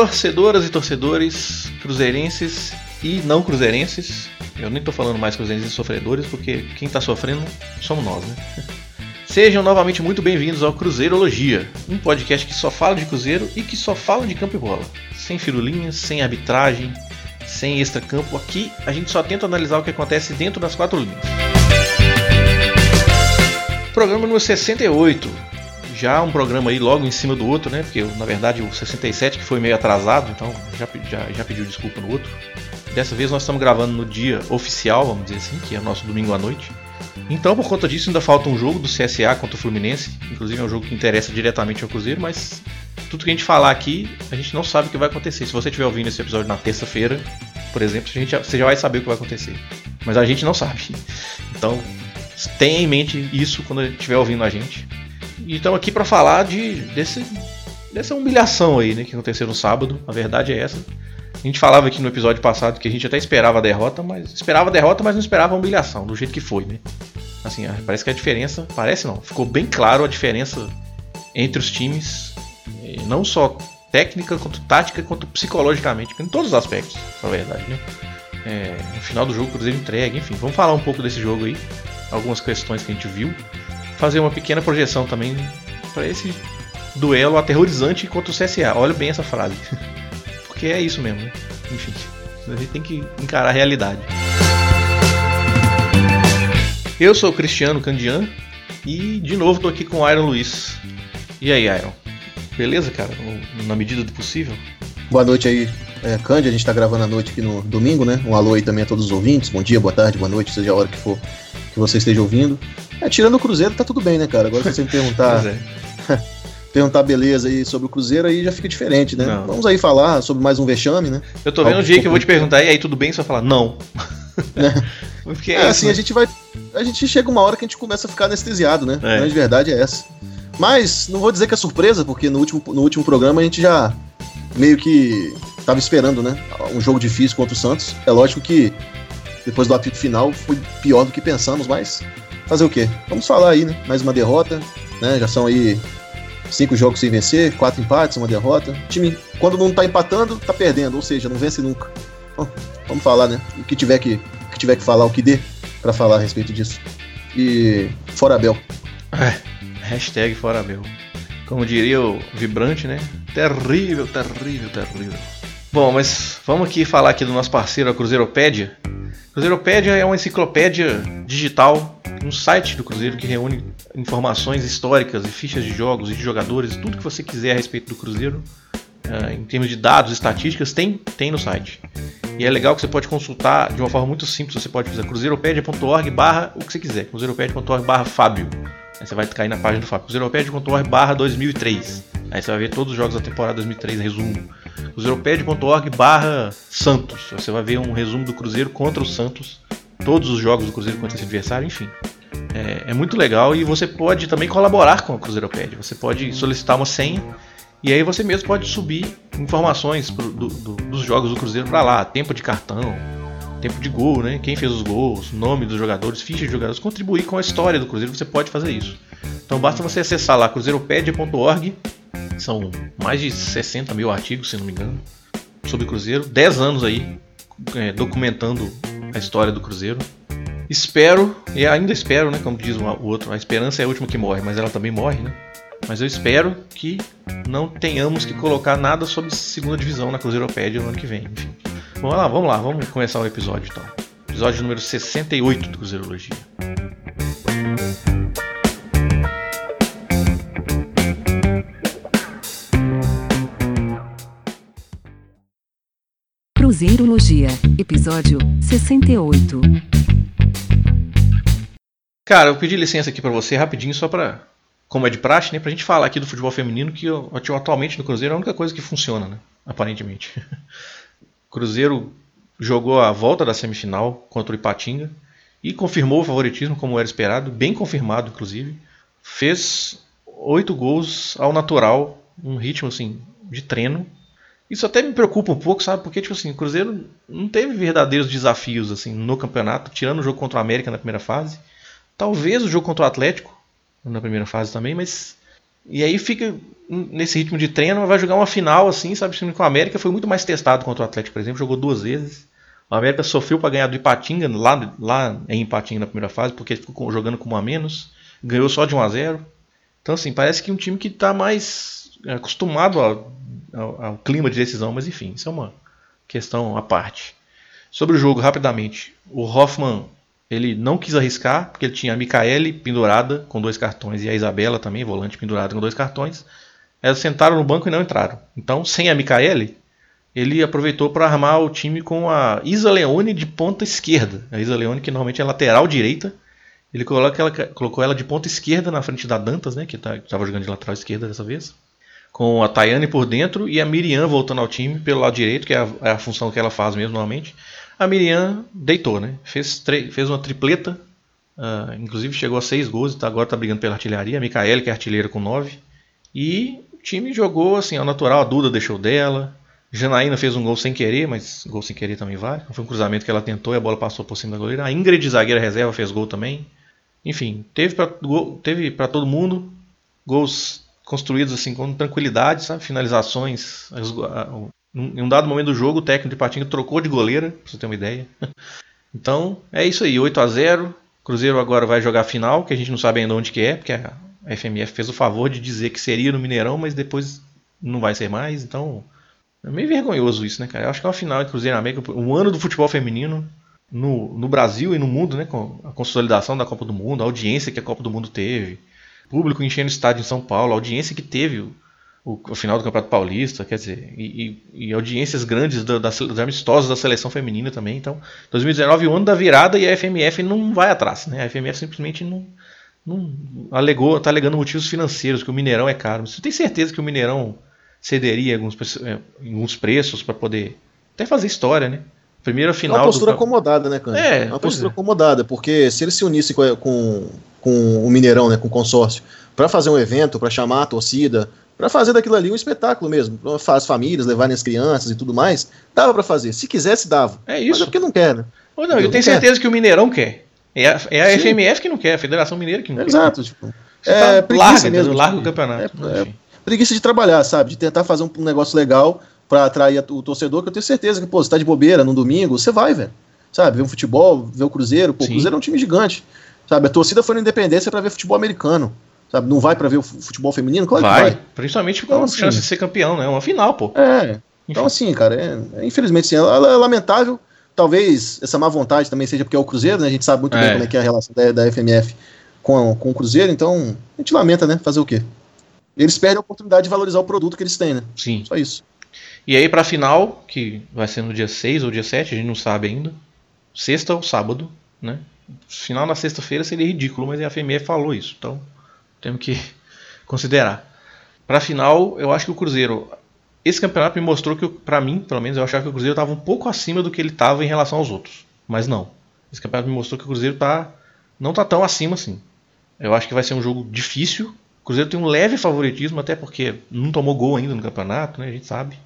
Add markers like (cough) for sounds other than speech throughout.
Torcedoras e torcedores, cruzeirenses e não cruzeirenses. Eu nem tô falando mais cruzeirenses e sofredores, porque quem tá sofrendo somos nós, né? (laughs) Sejam novamente muito bem-vindos ao Cruzeirologia, um podcast que só fala de Cruzeiro e que só fala de campo e bola. Sem firulinhas, sem arbitragem, sem extra-campo. Aqui a gente só tenta analisar o que acontece dentro das quatro linhas. Programa número 68. Já um programa aí logo em cima do outro, né? Porque na verdade o 67 que foi meio atrasado, então já, já, já pediu desculpa no outro. Dessa vez nós estamos gravando no dia oficial, vamos dizer assim, que é o nosso domingo à noite. Então, por conta disso, ainda falta um jogo do CSA contra o Fluminense. Inclusive, é um jogo que interessa diretamente ao Cruzeiro, mas tudo que a gente falar aqui, a gente não sabe o que vai acontecer. Se você estiver ouvindo esse episódio na terça-feira, por exemplo, a gente você já vai saber o que vai acontecer. Mas a gente não sabe. Então, tenha em mente isso quando estiver ouvindo a gente. E estamos aqui para falar de, desse, dessa humilhação aí né, que aconteceu no sábado. A verdade é essa. A gente falava aqui no episódio passado que a gente até esperava a derrota, mas esperava a derrota, mas não esperava a humilhação, do jeito que foi, né? Assim, parece que a diferença, parece não, ficou bem claro a diferença entre os times, não só técnica, quanto tática, quanto psicologicamente, em todos os aspectos, na verdade, né? É, no final do jogo, o Cruzeiro entrega, enfim, vamos falar um pouco desse jogo aí, algumas questões que a gente viu, fazer uma pequena projeção também para esse duelo aterrorizante contra o CSA. Olha bem essa frase. (laughs) Porque é isso mesmo, né? Enfim, a gente tem que encarar a realidade. Eu sou o Cristiano Candian e de novo tô aqui com o Iron Luiz. E aí, Iron? Beleza, cara? Na medida do possível? Boa noite aí, é, Candy. A gente tá gravando a noite aqui no domingo, né? Um alô aí também a todos os ouvintes. Bom dia, boa tarde, boa noite, seja a hora que for que você esteja ouvindo. É, tirando o Cruzeiro, tá tudo bem, né, cara? Agora se você me perguntar. é. (laughs) perguntar beleza aí sobre o Cruzeiro, aí já fica diferente, né? Não. Vamos aí falar sobre mais um vexame, né? Eu tô vendo Algo um dia que eu vou te perguntar, e aí tudo bem? Você vai falar, não. (laughs) É. (laughs) É, é assim, né? a gente vai. A gente chega uma hora que a gente começa a ficar anestesiado, né? É. A grande verdade é essa. Mas não vou dizer que é surpresa, porque no último, no último programa a gente já meio que tava esperando, né? Um jogo difícil contra o Santos. É lógico que depois do apito final foi pior do que pensamos, mas fazer o quê? Vamos falar aí, né? Mais uma derrota, né? Já são aí cinco jogos sem vencer, quatro empates, uma derrota. O time, quando não tá empatando, tá perdendo, ou seja, não vence nunca. Bom, vamos falar, né? O que tiver que, que, tiver que falar, o que dê para falar a respeito disso. E fora Abel. É, hashtag fora Abel. Como diria o Vibrante, né? Terrível, terrível, terrível. Bom, mas vamos aqui falar aqui do nosso parceiro, a Cruzeiropédia. Cruzeiropédia é uma enciclopédia digital, um site do Cruzeiro que reúne informações históricas e fichas de jogos e de jogadores, tudo que você quiser a respeito do Cruzeiro, uh, em termos de dados, estatísticas, tem, tem no site. E é legal que você pode consultar de uma forma muito simples, você pode fazer cruzeiropedia.org barra o que você quiser, cruzeiropedia.org barra Fábio. Aí você vai cair na página do Fábio, cruzeiropedia.org barra 2003. Aí você vai ver todos os jogos da temporada 2003, resumo. cruzeiropedia.org barra Santos. Você vai ver um resumo do Cruzeiro contra o Santos, todos os jogos do Cruzeiro contra esse adversário, enfim. É, é, muito legal e você pode também colaborar com a Cruzeiropédia. Você pode solicitar uma senha e aí você mesmo pode subir informações pro, do, do, dos jogos do Cruzeiro para lá, tempo de cartão, tempo de gol, né? Quem fez os gols, nome dos jogadores, ficha de jogadores, contribuir com a história do Cruzeiro, você pode fazer isso. Então basta você acessar lá cruzeiropedia.org, são mais de 60 mil artigos, se não me engano, sobre Cruzeiro, 10 anos aí é, documentando a história do Cruzeiro. Espero, e ainda espero, né? Como diz o outro, a esperança é a última que morre, mas ela também morre, né? Mas eu espero que não tenhamos que colocar nada sobre segunda divisão na Cruzeiropédia no ano que vem. Enfim. Vamos lá, vamos lá, vamos começar o episódio então. Episódio número 68 do Cruzeirologia. Cruzeirologia, episódio 68. Cara, eu pedi licença aqui para você rapidinho só para como é de praxe, né, pra gente falar aqui do futebol feminino que atualmente no Cruzeiro é a única coisa que funciona, né, aparentemente. (laughs) Cruzeiro jogou a volta da semifinal contra o Ipatinga e confirmou o favoritismo como era esperado, bem confirmado inclusive. Fez oito gols ao natural, um ritmo assim de treino. Isso até me preocupa um pouco, sabe? Porque tipo assim, o Cruzeiro não teve verdadeiros desafios assim no campeonato, tirando o jogo contra o América na primeira fase Talvez o jogo contra o Atlético, na primeira fase também, mas E aí fica nesse ritmo de treino, vai jogar uma final assim, sabe? Com o América foi muito mais testado contra o Atlético, por exemplo, jogou duas vezes. O América sofreu para ganhar do Ipatinga lá, lá em Ipatinga na primeira fase, porque ficou jogando com um a menos, ganhou só de 1 a 0. Então assim, parece que é um time que está mais acostumado ao, ao, ao clima de decisão, mas enfim, isso é uma questão à parte. Sobre o jogo, rapidamente, o Hoffman ele não quis arriscar, porque ele tinha a Micaele pendurada com dois cartões e a Isabela também, volante pendurada com dois cartões. Elas sentaram no banco e não entraram. Então, sem a Micaele, ele aproveitou para armar o time com a Isa Leone de ponta esquerda. A Isa Leone, que normalmente é lateral direita, ele colocou ela, colocou ela de ponta esquerda na frente da Dantas, né, que tá, estava jogando de lateral esquerda dessa vez. Com a Tayane por dentro e a Miriam voltando ao time pelo lado direito, que é a, é a função que ela faz mesmo normalmente. A Miriam deitou, né? Fez, fez uma tripleta, uh, inclusive chegou a seis gols, tá, agora está brigando pela artilharia. A Micaele, que é artilheira, com nove. E o time jogou assim, ao natural. A Duda deixou dela. Janaína fez um gol sem querer, mas gol sem querer também vale. Foi um cruzamento que ela tentou e a bola passou por cima da goleira. A Ingrid, zagueira reserva, fez gol também. Enfim, teve para teve todo mundo gols construídos assim com tranquilidade, sabe? Finalizações, em um dado momento do jogo, o técnico de Patinga trocou de goleira, pra você ter uma ideia. (laughs) Então, é isso aí, 8 a 0 Cruzeiro agora vai jogar a final, que a gente não sabe ainda onde que é, porque a FMF fez o favor de dizer que seria no Mineirão, mas depois não vai ser mais, então é meio vergonhoso isso, né, cara? Eu acho que é uma final de Cruzeiro na América, um ano do futebol feminino no, no Brasil e no mundo, né, com a consolidação da Copa do Mundo, a audiência que a Copa do Mundo teve, público enchendo o estádio em São Paulo, a audiência que teve o, o, final do Campeonato Paulista, quer dizer, e, e, e audiências grandes da, das, das amistosas da seleção feminina também. Então, 2019 é o ano da virada e a FMF não vai atrás, né? A FMF simplesmente não, não alegou, está alegando motivos financeiros, que o Mineirão é caro. Você tem certeza que o Mineirão cederia alguns, é, alguns preços para poder até fazer história, né? Primeira final. É uma postura do... acomodada, né, cara? É, é uma postura é. acomodada, porque se eles se unissem com, com, com o Mineirão, né, com o consórcio, para fazer um evento, para chamar a torcida, para fazer daquilo ali um espetáculo mesmo, para as famílias levarem as crianças e tudo mais, dava para fazer. Se quisesse, dava. É isso. Mas é porque não quer, né? Ou não, eu tenho certeza quer. que o Mineirão quer. É a, é a FMF que não quer, a Federação Mineira que não Exato, quer. Exato, tipo. é, tá larga, mesmo. Larga o campeonato. É, é, preguiça de trabalhar, sabe? De tentar fazer um, um negócio legal para atrair o torcedor, que eu tenho certeza que, pô, você tá de bobeira num domingo, você vai, velho. Sabe? Ver um futebol, ver o Cruzeiro. Pô, o Cruzeiro é um time gigante. Sabe? A torcida foi na Independência para ver futebol americano. Sabe? Não vai para ver o futebol feminino? Claro vai, que vai. Principalmente com então, assim, chance de ser campeão, né? É uma final, pô. É. Então, assim, cara, é, é, infelizmente, sim, é, é, lamentável. Talvez essa má vontade também seja porque é o Cruzeiro, né? A gente sabe muito é. bem como é que é a relação da, da FMF com, com o Cruzeiro, então a gente lamenta, né? Fazer o quê? Eles perdem a oportunidade de valorizar o produto que eles têm, né? Sim. Só isso. E aí, pra final, que vai ser no dia 6 ou dia 7, a gente não sabe ainda. Sexta ou sábado, né? Final na sexta-feira seria ridículo, mas a FMF falou isso. Então, temos que considerar. Para a final, eu acho que o Cruzeiro. Esse campeonato me mostrou que, para mim, pelo menos, eu achava que o Cruzeiro estava um pouco acima do que ele estava em relação aos outros. Mas não. Esse campeonato me mostrou que o Cruzeiro tá, não está tão acima assim. Eu acho que vai ser um jogo difícil. O Cruzeiro tem um leve favoritismo, até porque não tomou gol ainda no campeonato, né? A gente sabe.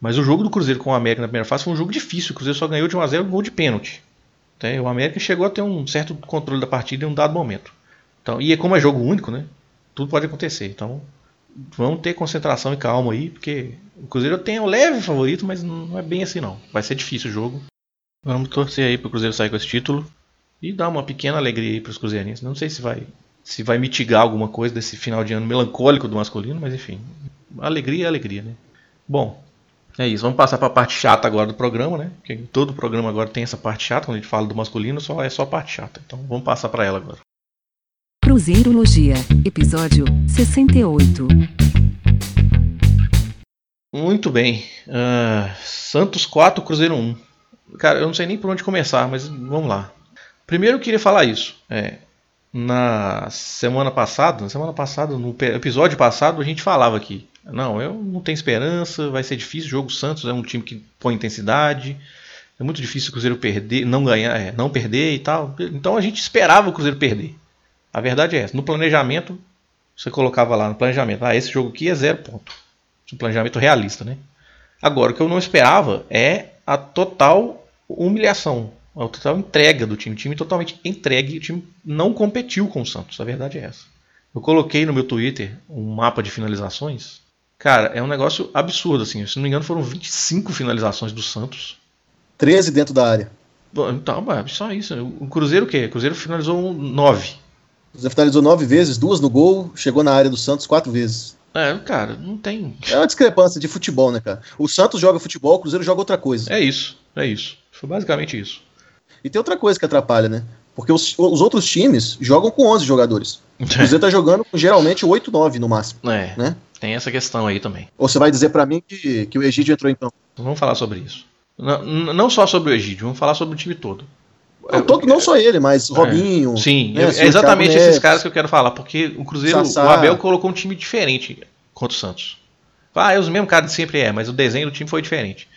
Mas o jogo do Cruzeiro com o América na primeira fase foi um jogo difícil. O Cruzeiro só ganhou de 1x0 um gol de pênalti. O América chegou a ter um certo controle da partida em um dado momento. Então, e como é jogo único, né? Tudo pode acontecer. Então, vamos ter concentração e calma aí, porque o Cruzeiro tem um leve favorito, mas não é bem assim não. Vai ser difícil o jogo. Vamos torcer aí para o Cruzeiro sair com esse título e dar uma pequena alegria aí os cruzeirenses. Não sei se vai se vai mitigar alguma coisa desse final de ano melancólico do masculino, mas enfim, alegria é alegria, né? Bom, é isso. Vamos passar para a parte chata agora do programa, né? Porque todo programa agora tem essa parte chata quando a gente fala do masculino, só é só a parte chata. Então vamos passar para ela agora. Cruzeirologia, episódio 68. Muito bem. Uh, Santos 4, Cruzeiro 1. Cara, eu não sei nem por onde começar, mas vamos lá. Primeiro eu queria falar isso. É, na semana passada, na semana passada, no episódio passado, a gente falava aqui. Não, eu não tenho esperança, vai ser difícil. O jogo Santos é um time que põe intensidade. É muito difícil o Cruzeiro perder, não ganhar, é, não perder e tal. Então a gente esperava o Cruzeiro perder. A verdade é essa. No planejamento, você colocava lá no planejamento, ah, esse jogo aqui é zero ponto. Um planejamento realista, né? Agora, o que eu não esperava é a total humilhação, a total entrega do time. O time totalmente entregue, o time não competiu com o Santos, a verdade é essa. Eu coloquei no meu Twitter um mapa de finalizações. Cara, é um negócio absurdo, assim. Se não me engano, foram 25 finalizações do Santos. 13 dentro da área. Então, só isso. O Cruzeiro o quê? O Cruzeiro finalizou 9. O Cruzeiro finalizou 9 vezes, duas no gol, chegou na área do Santos quatro vezes. É, cara, não tem. É uma discrepância de futebol, né, cara? O Santos joga futebol, o Cruzeiro joga outra coisa. É isso, é isso. Foi basicamente isso. E tem outra coisa que atrapalha, né? Porque os, os outros times jogam com 11 jogadores. O Cruzeiro tá jogando com geralmente 8, 9 no máximo. É. Né? Tem essa questão aí também. Ou você vai dizer para mim que, que o Egídio entrou em campo? Vamos falar sobre isso. Não, não só sobre o Egídio, vamos falar sobre o time todo. Não, todo, não só ele, mas é. Robinho. É, sim, né, é exatamente esses caras que eu quero falar, porque o Cruzeiro, Sassá. o Abel colocou um time diferente contra o Santos. Ah, é os mesmos caras de sempre é, mas o desenho do time foi diferente.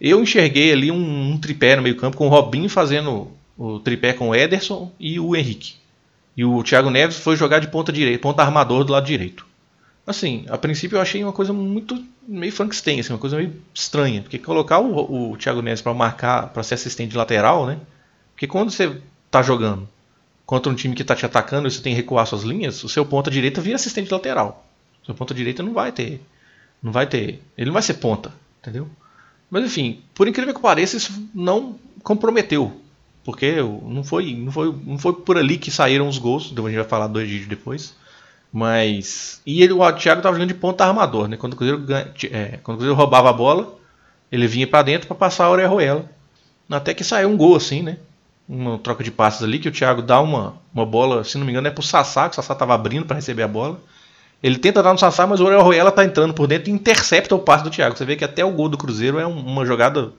Eu enxerguei ali um, um tripé no meio-campo com o Robinho fazendo o tripé com o Ederson e o Henrique. E o Thiago Neves foi jogar de ponta direita, ponta armador do lado direito. Assim, a princípio eu achei uma coisa muito meio Frankenstein, assim, uma coisa meio estranha, porque colocar o, o Thiago Neves para marcar, para ser assistente de lateral, né? Porque quando você tá jogando contra um time que tá te atacando e você tem que recuar suas linhas, o seu ponta direita vira assistente lateral. O seu ponta direita não vai ter, não vai ter, ele não vai ser ponta, entendeu? Mas enfim, por incrível que pareça, isso não comprometeu porque não foi, não foi, não foi por ali que saíram os gols. A gente vai falar do Egídio depois. Mas. E ele, o Thiago estava jogando de ponta armador, né? Quando o Cruzeiro, é, quando o Cruzeiro roubava a bola, ele vinha para dentro para passar a Orejuela. Até que saiu um gol assim, né? Uma troca de passes ali que o Thiago dá uma, uma bola, se não me engano, é pro Sassá, que o Sassá estava abrindo para receber a bola. Ele tenta dar no Sassá, mas o Orejuela tá entrando por dentro e intercepta o passe do Thiago. Você vê que até o gol do Cruzeiro é uma jogada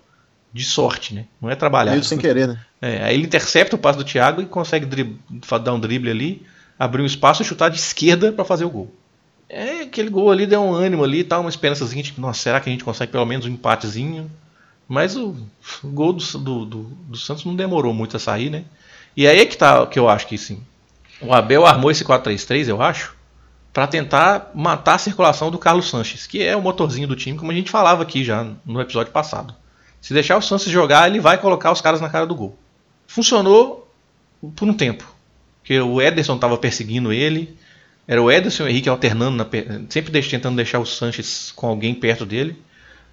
de sorte, né? Não é trabalhar. Meio sem querer, né? É, aí ele intercepta o passe do Thiago e consegue dar um drible ali, abrir um espaço e chutar de esquerda para fazer o gol. É, aquele gol ali deu um ânimo ali, tá uma esperançazinha de, nossa, será que a gente consegue pelo menos um empatezinho? Mas o, gol do, do, do, do, Santos não demorou muito a sair, né? E aí é que tá que eu acho que sim. O Abel armou esse 4-3-3, eu acho, para tentar matar a circulação do Carlos Sanches, que é o motorzinho do time, como a gente falava aqui já no episódio passado. Se deixar o Santos jogar, ele vai colocar os caras na cara do gol. Funcionou por um tempo. Porque o Ederson estava perseguindo ele. Era o Ederson e o Henrique alternando, na, sempre tentando deixar o Sanches com alguém perto dele.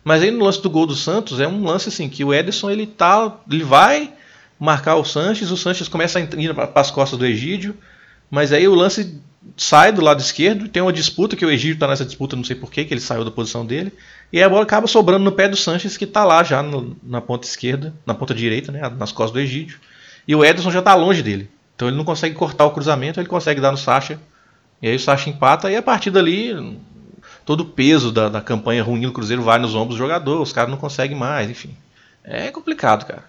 Mas aí no lance do gol do Santos é um lance assim que o Ederson ele tá, ele vai marcar o Sanches, o Sanches começa a ir para as costas do Egídio, mas aí o lance sai do lado esquerdo, tem uma disputa que o Egídio está nessa disputa, não sei porquê, que ele saiu da posição dele, e a bola acaba sobrando no pé do Sanches, que está lá já no, na ponta esquerda, na ponta direita, né, nas costas do Egídio, e o Ederson já está longe dele. Então ele não consegue cortar o cruzamento, ele consegue dar no Sacha, e aí o Sacha empata, e a partir dali todo o peso da, da campanha ruim do Cruzeiro vai nos ombros do jogador, os caras não conseguem mais, enfim. É complicado, cara.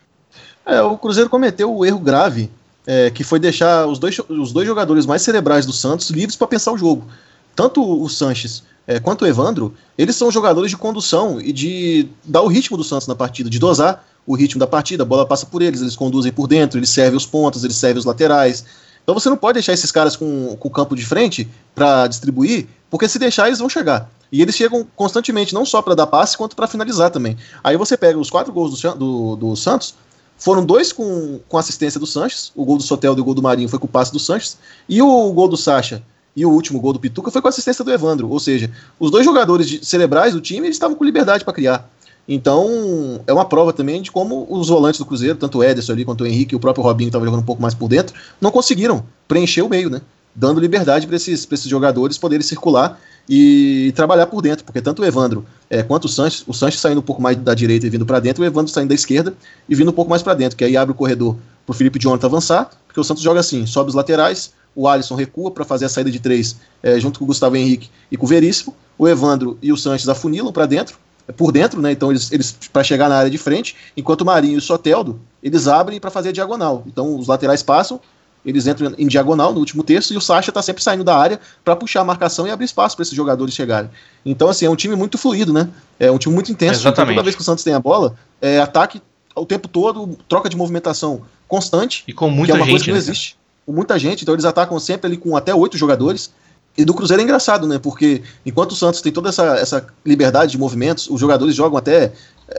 É, o Cruzeiro cometeu o erro grave é, que foi deixar os dois, os dois jogadores mais cerebrais do Santos livres para pensar o jogo. Tanto o Sanches é, quanto o Evandro, eles são jogadores de condução e de dar o ritmo do Santos na partida, de dosar o ritmo da partida. A bola passa por eles, eles conduzem por dentro, eles servem os pontos, eles servem os laterais. Então você não pode deixar esses caras com, com o campo de frente para distribuir, porque se deixar eles vão chegar. E eles chegam constantemente, não só para dar passe, quanto para finalizar também. Aí você pega os quatro gols do, do, do Santos, foram dois com, com assistência do Sanches, o gol do Sotel e o gol do Marinho foi com o passe do Sanches, e o gol do Sacha e o último gol do Pituca foi com assistência do Evandro. Ou seja, os dois jogadores de, cerebrais do time estavam com liberdade para criar. Então, é uma prova também de como os volantes do Cruzeiro, tanto o Ederson ali quanto o Henrique o próprio Robinho, estava jogando um pouco mais por dentro, não conseguiram preencher o meio, né? Dando liberdade para esses, esses jogadores poderem circular e trabalhar por dentro, porque tanto o Evandro é, quanto o Sanches, o Sanches saindo um pouco mais da direita e vindo para dentro, o Evandro saindo da esquerda e vindo um pouco mais para dentro, que aí abre o corredor para o Felipe Jonathan avançar, porque o Santos joga assim, sobe os laterais, o Alisson recua para fazer a saída de três é, junto com o Gustavo Henrique e com o Veríssimo, o Evandro e o Sanches afunilam para dentro, por dentro, né? Então eles, eles para chegar na área de frente, enquanto o Marinho e o Soteldo eles abrem para fazer a diagonal. Então os laterais passam eles entram em diagonal no último terço e o Sacha está sempre saindo da área para puxar a marcação e abrir espaço para esses jogadores chegarem. Então, assim, é um time muito fluido, né? É um time muito intenso. Exatamente. Então, toda vez que o Santos tem a bola, é ataque o tempo todo, troca de movimentação constante. E com muita que é uma gente. Coisa que não né? existe. Com muita gente, então eles atacam sempre ali com até oito jogadores. E do Cruzeiro é engraçado, né? Porque enquanto o Santos tem toda essa, essa liberdade de movimentos, os jogadores jogam até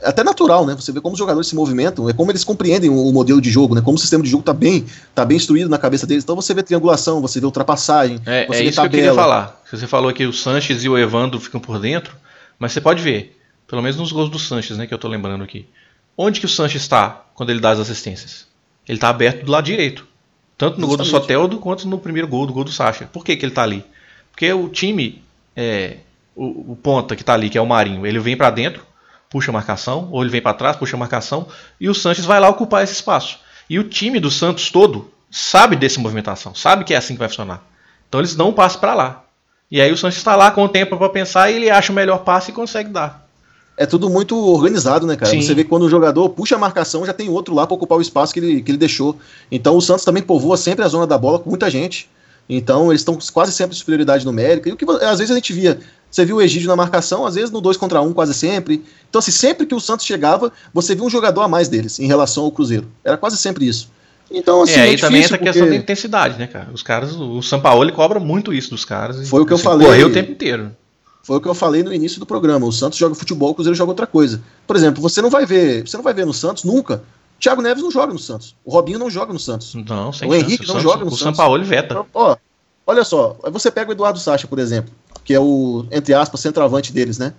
até natural, né? Você vê como os jogadores se movimentam, é como eles compreendem o, o modelo de jogo, né? Como o sistema de jogo tá bem, tá bem instruído na cabeça deles. Então você vê triangulação, você vê ultrapassagem, é, você é vê isso tabela. que eu queria falar. Você falou que o Sanches e o Evandro ficam por dentro, mas você pode ver, pelo menos nos gols do Sanches, né? Que eu tô lembrando aqui. Onde que o Sanches está quando ele dá as assistências? Ele tá aberto do lado direito. Tanto no Justamente. gol do Soteldo quanto no primeiro gol do gol do Sacha. Por que, que ele tá ali? Porque o time, é, o, o ponta que tá ali, que é o Marinho, ele vem para dentro puxa a marcação, ou ele vem para trás, puxa a marcação, e o Sanches vai lá ocupar esse espaço. E o time do Santos todo sabe dessa movimentação, sabe que é assim que vai funcionar. Então eles dão um passe para lá. E aí o Sanches está lá com o tempo para pensar e ele acha o melhor passe e consegue dar. É tudo muito organizado, né, cara? Sim. Você vê que quando o jogador puxa a marcação, já tem outro lá para ocupar o espaço que ele, que ele deixou. Então o Santos também povoa sempre a zona da bola com muita gente. Então eles estão quase sempre em superioridade numérica. E o que às vezes a gente via você viu o Egídio na marcação, às vezes no 2 contra 1 um, quase sempre. Então, assim, sempre que o Santos chegava, você viu um jogador a mais deles em relação ao Cruzeiro. Era quase sempre isso. Então, assim, é, é e também essa porque... questão da intensidade, né, cara? Os caras, o São Paulo cobra muito isso dos caras. Foi o que eu falei. Correu o tempo inteiro. Foi o que eu falei no início do programa. O Santos joga futebol, o Cruzeiro joga outra coisa. Por exemplo, você não vai ver, você não vai ver no Santos nunca. Thiago Neves não joga no Santos. O Robinho não joga no Santos. Não, sem O Henrique não joga no o Santos. O São Paulo veta. Ó, olha só, você pega o Eduardo Sacha, por exemplo que é o, entre aspas, centroavante deles, né?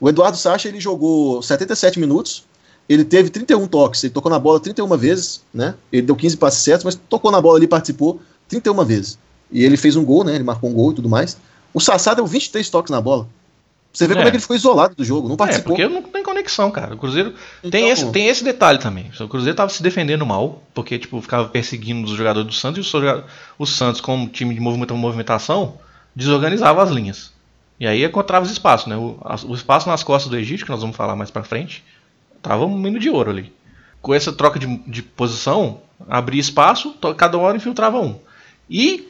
O Eduardo Sacha, ele jogou 77 minutos, ele teve 31 toques, ele tocou na bola 31 vezes, né? Ele deu 15 passes certos, mas tocou na bola ali, participou 31 vezes. E ele fez um gol, né? Ele marcou um gol e tudo mais. O Sassá deu 23 toques na bola. Você vê é. como é que ele ficou isolado do jogo, não é, participou. É, porque não conexão, cara. O Cruzeiro então, tem, esse, tem esse detalhe também. O Cruzeiro tava se defendendo mal, porque tipo, ficava perseguindo os jogadores do Santos e o, o Santos, como time de movimentação, desorganizava as linhas. E aí encontrava os espaços, né? O, o espaço nas costas do Egito, que nós vamos falar mais pra frente, tava um mino de ouro ali. Com essa troca de, de posição, abria espaço, cada hora infiltrava um. E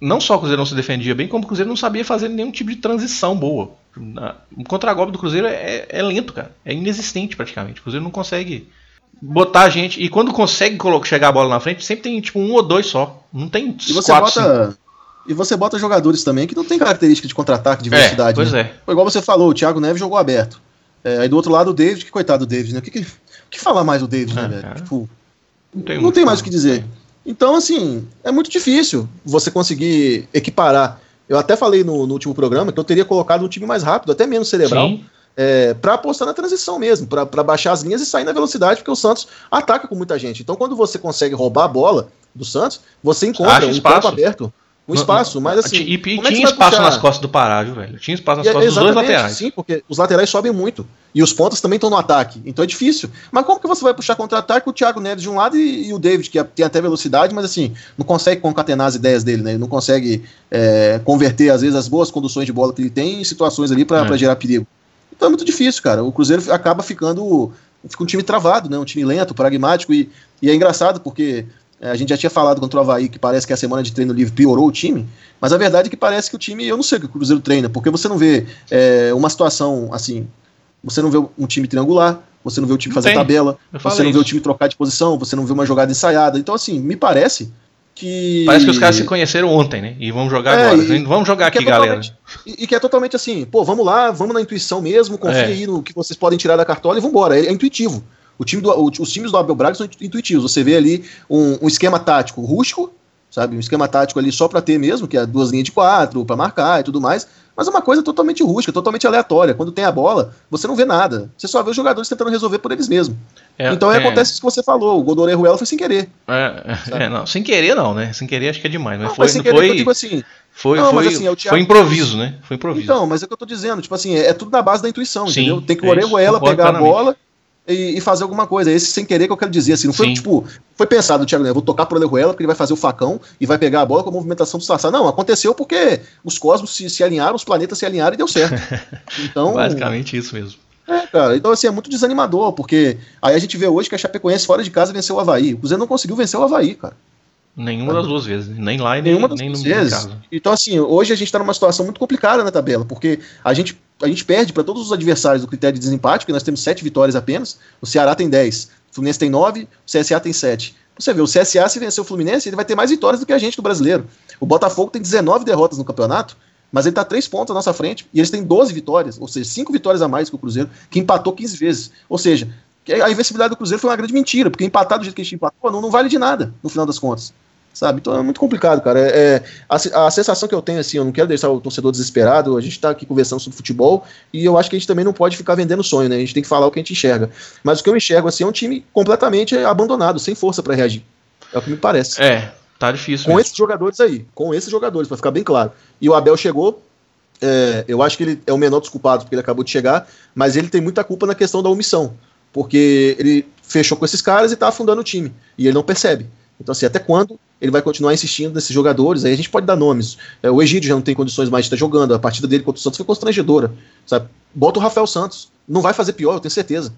não só o Cruzeiro não se defendia bem, como o Cruzeiro não sabia fazer nenhum tipo de transição boa. O contra-golpe do Cruzeiro é, é, lento, cara. É inexistente praticamente. O Cruzeiro não consegue botar a gente. E quando consegue chegar a bola na frente, sempre tem tipo um ou dois só. Não tem e você quatro, bota, cinco. E você bota jogadores também que não tem característica de contra-ataque, de velocidade. É, pois né? é. Igual você falou, o Thiago Neves jogou aberto. É, aí do outro lado o David, que coitado do David, né? O que, que, que falar mais do David, né, velho? Tipo, não tem, não tem mais o que dizer. Então, assim, é muito difícil você conseguir equiparar. Eu até falei no, no último programa que eu teria colocado um time mais rápido, até menos cerebral. Sim é, para apostar na transição mesmo, para baixar as linhas e sair na velocidade, porque o Santos ataca com muita gente. Então, quando você consegue roubar a bola do Santos, você encontra Acha um espaço. campo aberto um espaço, mas assim. E, e é tinha espaço nas costas do Pará, viu, velho? Tinha espaço nas e, costas dos dois laterais. Sim, porque os laterais sobem muito. E os pontas também estão no ataque. Então é difícil. Mas como que você vai puxar contra-ataque o Thiago Neves de um lado e, e, o David, que é, tem até velocidade, mas assim, não consegue concatenar as ideias dele, né? Ele não consegue é, converter, às vezes, as boas conduções de bola que ele tem em situações ali para é. gerar perigo. Então é muito difícil, cara. O Cruzeiro acaba ficando. Fica um time travado, né? Um time lento, pragmático. E, e é engraçado porque é, a gente já tinha falado contra o Havaí que parece que a semana de treino livre piorou o time, mas a verdade é que parece que o time, eu não sei o que o Cruzeiro treina, porque você não vê é, uma situação assim, você não vê um time triangular, você não vê o time fazer tabela, você não isso. vê o time trocar de posição, você não vê uma jogada ensaiada. Então, assim, me parece que. Parece que os caras se conheceram ontem, né? E vão jogar é, agora. E, vamos jogar aqui, é galera. E, e, que é totalmente assim, pô, vamos lá, vamos na intuição mesmo, confia é. aí no que vocês podem tirar da cartola e vambora. É, é intuitivo. O time do, o, os times do Abel Braga são intuitivos. Você vê ali um, um esquema tático rústico, sabe? Um esquema tático ali só para ter mesmo, que é duas linhas de quatro, para marcar e tudo mais. Mas é uma coisa totalmente rústica, totalmente aleatória. Quando tem a bola, você não vê nada. Você só vê os jogadores tentando resolver por eles mesmos. É, então é, acontece isso que você falou. O Godore Ruela foi sem querer. É, é, não, sem querer não, né? Sem querer acho que é demais. Mas não, foi, mas sem querer, foi... eu digo assim. Foi, não, foi, assim, é foi improviso, né? Foi improviso. Então, mas é o que eu tô dizendo. Tipo assim, é, é tudo na base da intuição, Sim, entendeu? Tem que o Orejuela pegar a bola e, e, fazer alguma coisa. Esse sem querer que eu quero dizer, assim, não foi Sim. tipo, foi pensado, Thiago, né, vou tocar pro Alejuela porque ele vai fazer o facão e vai pegar a bola com a movimentação do Sassá. Não, aconteceu porque os cosmos se, se alinharam, os planetas se alinharam e deu certo. (laughs) Então, Basicamente isso mesmo. É, cara, então assim, é muito desanimador, porque aí a gente vê hoje que a Chapecoense fora de casa venceu o Havaí. O Cruzeiro não conseguiu vencer o Havaí, cara. Nenhuma das duas vezes, nem lá e nem, Nenhuma das nem no vezes. Caso. Então, assim, hoje a gente está numa situação muito complicada na tabela, porque a gente, a gente perde para todos os adversários do critério de desempate, porque nós temos sete vitórias apenas, o Ceará tem dez, o Fluminense tem nove, o CSA tem sete. Você vê, o CSA, se vencer o Fluminense, ele vai ter mais vitórias do que a gente do brasileiro. O Botafogo tem 19 derrotas no campeonato, Mas ele tá três pontos à nossa frente e eles têm 12 vitórias, ou seja, cinco vitórias a mais que o Cruzeiro, que empatou 15 vezes. Ou seja, a invencibilidade do Cruzeiro foi uma grande mentira, porque empatar do jeito que a gente empatou não, não vale de nada, no final das contas sabe? Então é muito complicado, cara. É, é a, a, sensação que eu tenho, assim, eu não quero deixar o torcedor desesperado, a gente tá aqui conversando sobre futebol e eu acho que a gente também não pode ficar vendendo sonho, né? A gente tem que falar o que a gente enxerga. Mas o que eu enxergo, assim, é um time completamente abandonado, sem força para reagir. É o que me parece. É, tá difícil. Com mesmo. esses jogadores aí, com esses jogadores, para ficar bem claro. E o Abel chegou, é, eu acho que ele é o menor dos culpados, porque ele acabou de chegar, mas ele tem muita culpa na questão da omissão. Porque ele fechou com esses caras e tá afundando o time. E ele não percebe. Então, assim, até quando ele vai continuar insistindo nesses jogadores? Aí a gente pode dar nomes. É, o Egídio já não tem condições mais de estar jogando. A partida dele contra o Santos foi constrangedora. Sabe? Bota o Rafael Santos. Não vai fazer pior, eu tenho certeza.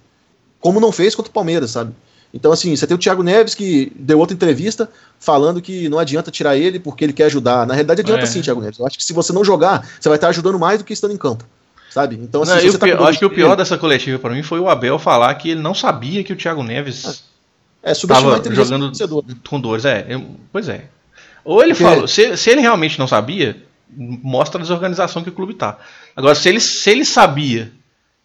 Como não fez contra o Palmeiras, sabe? Então, assim, você tem o Thiago Neves que deu outra entrevista falando que não adianta tirar ele porque ele quer ajudar. Na realidade, adianta é. sim, Thiago Neves. Eu acho que se você não jogar, você vai estar ajudando mais do que estando em campo. Sabe? Então, assim, não, eu, tá acho que o pior dessa coletiva para mim foi o Abel falar que ele não sabia que o Thiago Neves. Ah é, subestimar Tava jogando com dores, é. Eu, pois é. Ou ele Porque... falou, se, se ele realmente não sabia, mostra a desorganização que o clube tá. Agora, se ele, se ele sabia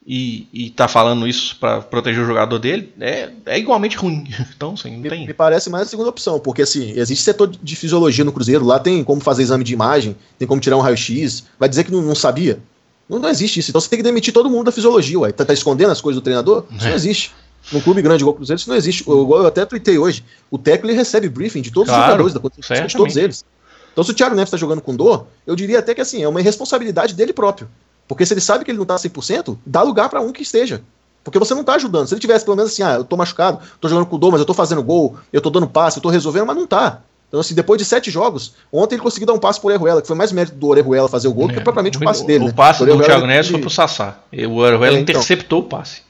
e, e tá falando isso para proteger o jogador dele, é, é igualmente ruim. (laughs) Então, assim, não tem. Me parece mais a segunda opção, porque assim, existe setor de fisiologia no Cruzeiro, lá tem como fazer exame de imagem, tem como tirar um raio-x, vai dizer que não, não sabia? Não, não, existe isso. Então você tem que demitir todo mundo da fisiologia, ué. Tá, tá escondendo as coisas do treinador? Isso é. não existe. Num clube grande igual o Cruzeiro, isso não existe. Eu, eu até tuitei hoje. O técnico ele recebe briefing de todos claro, os jogadores da condição, de todos eles. Então, se o Thiago Neves está jogando com dor, eu diria até que assim, é uma irresponsabilidade dele próprio. Porque se ele sabe que ele não está 100%, dá lugar para um que esteja. Porque você não está ajudando. Se ele tivesse pelo menos assim, ah, eu tô machucado, tô jogando com dor, mas eu tô fazendo gol, eu tô dando passe, eu tô resolvendo, mas não tá. Então, assim, depois de sete jogos, ontem ele conseguiu dar um passe pro Orejuela, que foi mais mérito do Orejuela fazer o gol é, do que é, propriamente o passe dele. O né? passe do Thiago Neves foi pro Sassá. O Orejuela é, então. interceptou o passe.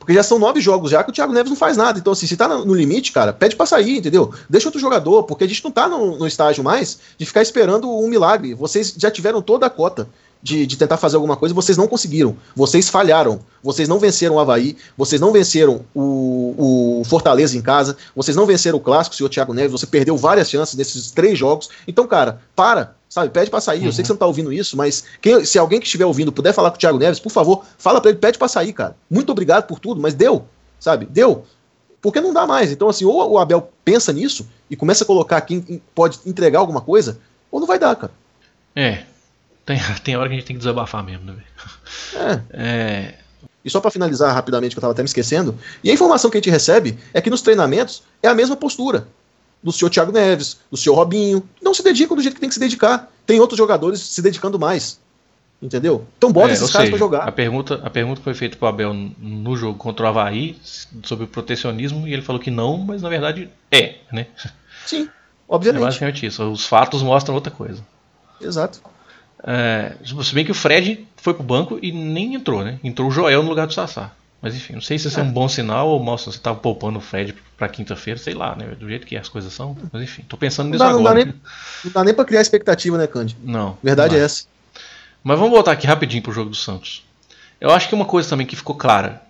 Porque já são nove jogos já que o Thiago Neves não faz nada. Então, assim, se tá no limite, cara, pede pra sair, entendeu? Deixa outro jogador, porque a gente não tá no, no estágio mais de ficar esperando um milagre. Vocês já tiveram toda a cota de, de tentar fazer alguma coisa, vocês não conseguiram. Vocês falharam. Vocês não venceram o Havaí, vocês não venceram o, o Fortaleza em casa, vocês não venceram o Clássico, senhor Thiago Neves, você perdeu várias chances nesses três jogos. Então, cara, para, sabe? Pede para sair. Uhum. Eu sei que você não tá ouvindo isso, mas quem, se alguém que estiver ouvindo puder falar com o Thiago Neves, por favor, fala para ele, pede para sair, cara. Muito obrigado por tudo, mas deu, sabe? Deu. Porque não dá mais. Então, assim, ou o Abel pensa nisso e começa a colocar quem pode entregar alguma coisa, ou não vai dar, cara. É, tem, (laughs) tem hora que a gente tem que desabafar mesmo, né? É. é. E só para finalizar rapidamente, que eu estava até me esquecendo, e a informação que a gente recebe é que nos treinamentos é a mesma postura do senhor Thiago Neves, do senhor Robinho, não se dedicam do jeito que tem que se dedicar. Tem outros jogadores se dedicando mais. Entendeu? Então bota é, esses caras para jogar. A pergunta, a pergunta foi feita para o Abel no jogo contra o Havaí sobre o protecionismo e ele falou que não, mas na verdade é, né? Sim, obviamente. É basicamente isso. Os fatos mostram outra coisa. Exato. É, se bem que o Fred foi pro banco e nem entrou, né? Entrou o Joel no lugar do Sassá. Mas enfim, não sei se isso é, é um bom sinal ou mostra você tava poupando o Fred pra quinta-feira, sei lá, né? Do jeito que as coisas são. Mas enfim, tô pensando nisso não dá, agora. Não dá, nem, não dá nem pra criar expectativa, né, Candy? Não. Verdade não é essa. Mas vamos voltar aqui rapidinho pro jogo do Santos. Eu acho que uma coisa também que ficou clara